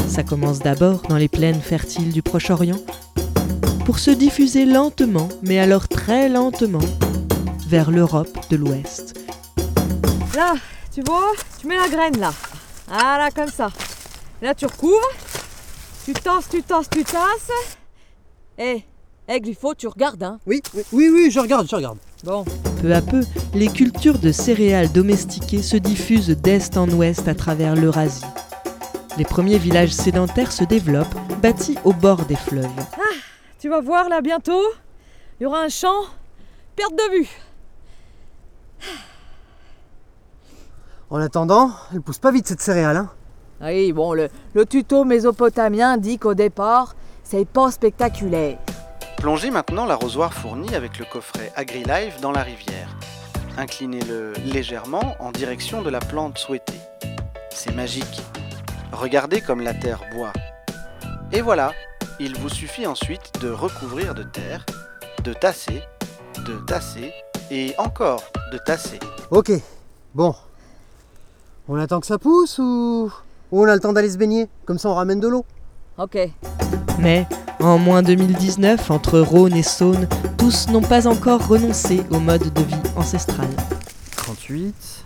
Ça commence d'abord dans les plaines fertiles du Proche-Orient, pour se diffuser lentement, mais alors très lentement, vers l'Europe de l'Ouest. Là, tu vois, tu mets la graine là. Voilà, comme ça. Là, tu recouvres, tu tasses, tu tasses, tu tasses. Eh, aigle, il faut, tu regardes, hein Oui, oui, oui, je regarde, je regarde. Bon. Peu à peu, les cultures de céréales domestiquées se diffusent d'est en ouest à travers l'Eurasie. Les premiers villages sédentaires se développent, bâtis au bord des fleuves. Ah, tu vas voir là bientôt, il y aura un champ, perte de vue. En attendant, elle pousse pas vite cette céréale, hein oui, bon, le, tuto mésopotamien dit qu'au départ, c'est pas spectaculaire. Plongez maintenant l'arrosoir fourni avec le coffret AgriLife dans la rivière. Inclinez-le légèrement en direction de la plante souhaitée. C'est magique. Regardez comme la terre boit. Et voilà, il vous suffit ensuite de recouvrir de terre, de tasser, de tasser et encore de tasser. Ok, bon. On attend que ça pousse ou on a le temps d'aller se baigner, comme ça on ramène de l'eau. Ok. Mais, en moins 2019, entre Rhône et Saône, tous n'ont pas encore renoncé au mode de vie ancestral. 38.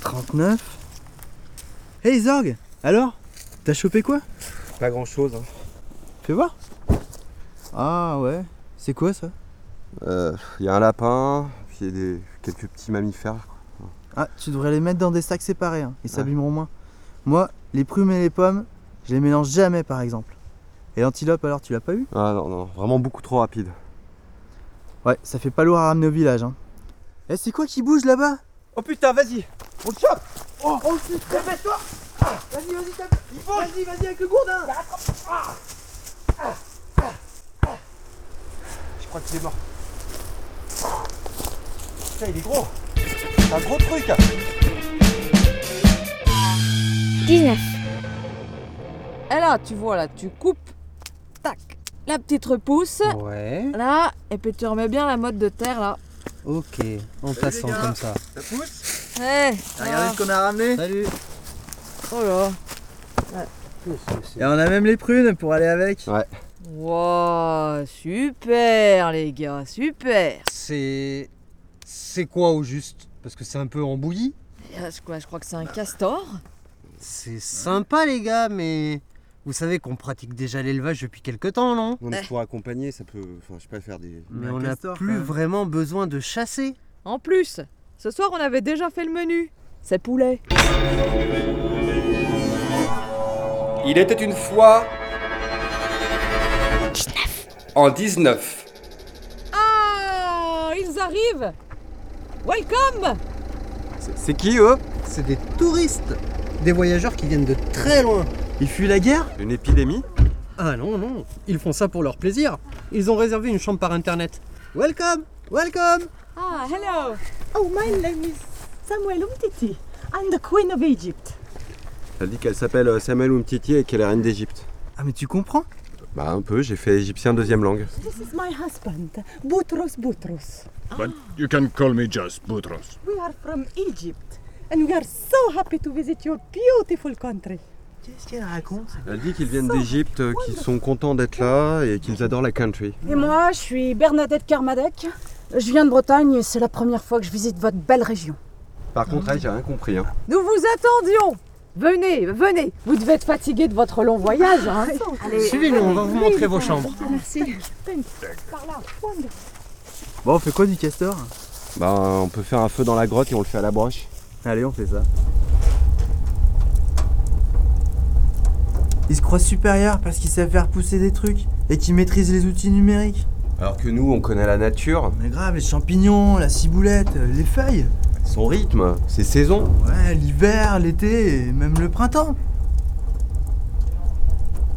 39. Hey Zorg Alors T'as chopé quoi? Pas grand chose. Hein. Fais voir. Ah ouais. C'est quoi ça? Il euh, y a un lapin, puis des, quelques petits mammifères. Ah, tu devrais les mettre dans des sacs séparés, hein. ils s'abîmeront moins. Moi, les prunes et les pommes, je les mélange jamais par exemple. Et l'antilope alors, tu l'as pas eu? Ah non, non, vraiment beaucoup trop rapide. Ouais, ça fait pas lourd à ramener au village. Hein. Eh, c'est quoi qui bouge là-bas? Oh putain, vas-y! On le chope! Oh, oh shit, dépêche-toi Vas-y, vas-y, tape. Il bouge! Vas-y, vas-y avec le gourdin Je crois qu'il est mort. Putain, il est gros un gros truc 19. Et là, tu vois, là, tu coupes, tac, la petite repousse. Ouais. Là, et puis tu remets bien la mode de terre, là. Ok, en passant comme ça. Ça pousse Eh, Regardez ce qu'on a ramené Salut Oh là. Et on a même les prunes pour aller avec. Ouais. Wow, super, les gars, super. C'est. C'est quoi au juste? Parce que c'est un peu embouilli. Là, je, crois, je crois que c'est un castor. C'est sympa les gars, mais. Vous savez qu'on pratique déjà l'élevage depuis quelque temps, non? Non, mais pour accompagner, ça peut. Enfin, je sais pas faire des. Mais on n'a plus vraiment besoin de chasser. En plus, ce soir, on avait déjà fait le menu. C'est poulet. Il était une fois. En 19. Ah, ils arrivent. Welcome. C'est qui eux? C'est des touristes Des voyageurs qui viennent de très loin. Ils fuient la guerre? Une épidémie? Ah non, non, ils font ça pour leur plaisir. Ils ont réservé une chambre par internet. Welcome Welcome Ah, hello. Oh, my name is Samuel Umtiti. I'm the Queen of Egypt. Elle dit qu'elle s'appelle euh, Samuel Umtiti et qu'elle est reine d'Égypte. Ah, mais tu comprends? Bah, un peu, j'ai fait égyptien deuxième langue. This is my husband, Boutros Boutros. But you can call me just Boutros. We are from Egypt and we are so happy to visit your beautiful country. Qu'est-ce qu'elle raconte Elle dit qu'ils viennent d'Égypte, qu'ils sont contents d'être là et qu'ils adorent la country. Et moi, je suis Bernadette Kermadec. Je viens de Bretagne et c'est la première fois que je visite votre belle région. Par contre, elle, j'ai rien compris. Hein. Nous vous attendions. Venez, venez. Vous devez être fatigué de votre long voyage. Hein. Suivez-nous, on va vous montrer vos chambres. Merci. Par là. Bon, on fait quoi du castor? Bah, on peut faire un feu dans la grotte et on le fait à la broche. Allez, on fait ça. Ils se croient supérieurs parce qu'ils savent faire pousser des trucs et qu'ils maîtrisent les outils numériques. Alors que nous, on connaît la nature, Mais grave, les champignons, la ciboulette, euh, les feuilles. Son rythme, ses saisons. Ouais, l'hiver, l'été et même le printemps.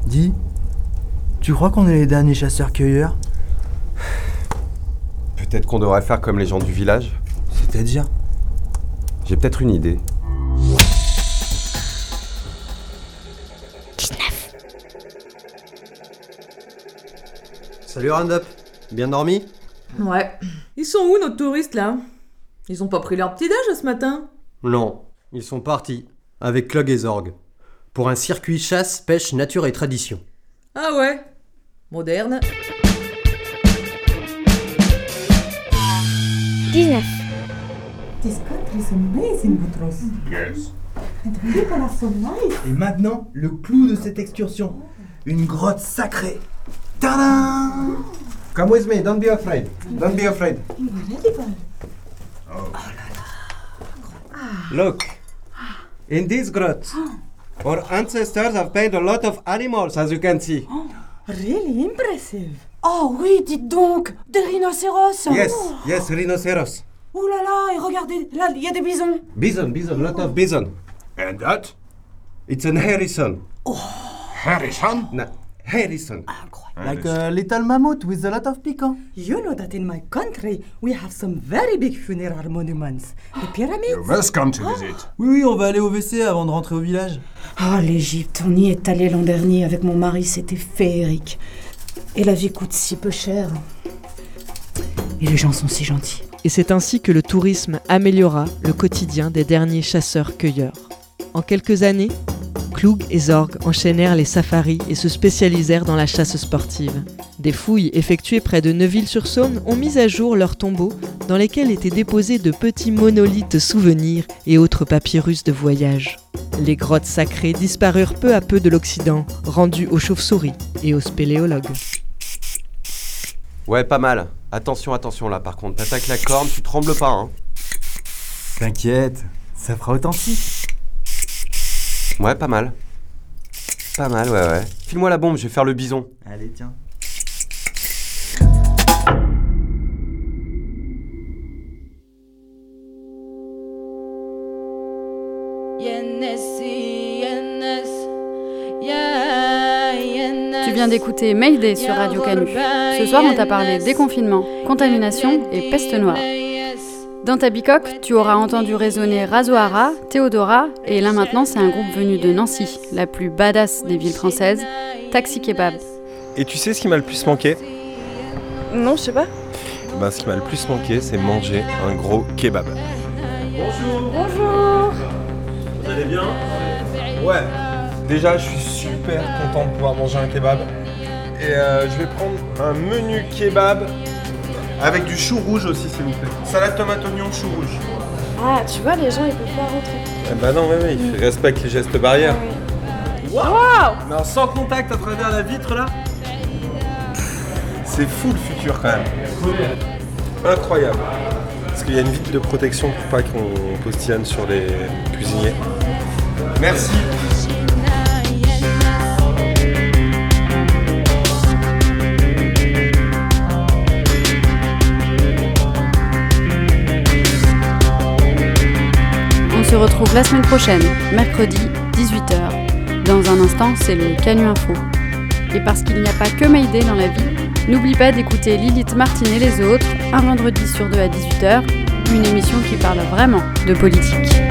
Dis, tu crois qu'on est les derniers chasseurs-cueilleurs? Peut-être qu'on devrait faire comme les gens du village. C'est-à-dire? J'ai peut-être une idée. Salut Roundup Bien dormi? Ouais. Ils sont où nos touristes là? Ils ont pas pris leur petit déj ce matin Non, ils sont partis, avec Clog et Zorg, pour un circuit chasse, pêche, nature et tradition. Ah ouais Moderne. 19. This country is amazing, Boutros. Yes. And the people are so nice. Et maintenant, le clou de cette excursion. Une grotte sacrée. Tadam Come with me, don't be afraid. Don't be afraid. Incredible. Look, in this grot, our ancestors have paid a lot of animals, as you can see. Really impressive. Oh oui, dites donc, des rhinocéros. Yes, yes, rhinoceros. Oh là là, et regardez, là, il y a des bisons. Bison, bison, lot of bison. And that? It's an Harrison. Harrison? No, Harrison. Like a little mammoth with a lot of piquant. You know that in my country, we have some very big funeral monuments. The pyramids? You must come to visit. Oui, oui, on va aller au WC avant de rentrer au village. Ah, l'Égypte, on y est allé l'an dernier avec mon mari, c'était féerique. Et la vie coûte si peu cher. Et les gens sont si gentils. Et c'est ainsi que le tourisme améliora le quotidien des derniers chasseurs-cueilleurs. En quelques années, Klug et Zorg enchaînèrent les safaris et se spécialisèrent dans la chasse sportive. Des fouilles effectuées près de Neuville-sur-Saône ont mis à jour leurs tombeaux dans lesquels étaient déposés de petits monolithes souvenirs et autres papyrus de voyage. Les grottes sacrées disparurent peu à peu de l'Occident, rendues aux chauves-souris et aux spéléologues. Ouais, pas mal. Attention, attention là par contre. T'attaques la corne, tu trembles pas, hein. T'inquiète, ça fera authentique. Ouais, pas mal. Pas mal, ouais, ouais. File-moi la bombe, je vais faire le bison. Allez, tiens. Tu viens d'écouter Mayday sur Radio Canu. Ce soir, on t'a parlé déconfinement, contamination et peste noire. Dans ta bicoque, tu auras entendu résonner Razoara, Théodora, et là maintenant, c'est un groupe venu de Nancy, la plus badass des villes françaises, Taxi Kebab. Et tu sais ce qui m'a le plus manqué? Non, je sais pas. Ben, ce qui m'a le plus manqué, c'est manger un gros kebab. Bonjour. Bonjour. Vous allez bien? Ouais. Déjà, je suis super content de pouvoir manger un kebab. Et euh, je vais prendre un menu kebab avec du chou rouge aussi, s'il vous plaît. Salade tomate oignon, chou rouge. Ah, tu vois, les gens, ils peuvent pas rentrer. Eh bah non, ouais, ouais, il respecte les gestes barrières. Waouh Mais sans contact à travers la vitre là C'est fou le futur quand même. Incroyable. Parce qu'il y a une vitre de protection pour pas qu'on postillonne sur les cuisiniers. Merci. Retrouve la semaine prochaine, mercredi, 18h. Dans un instant, c'est le Canu Info. Et parce qu'il n'y a pas que Mayday dans la vie, n'oublie pas d'écouter Lilith Martin et les autres, un vendredi sur deux à 18h, une émission qui parle vraiment de politique.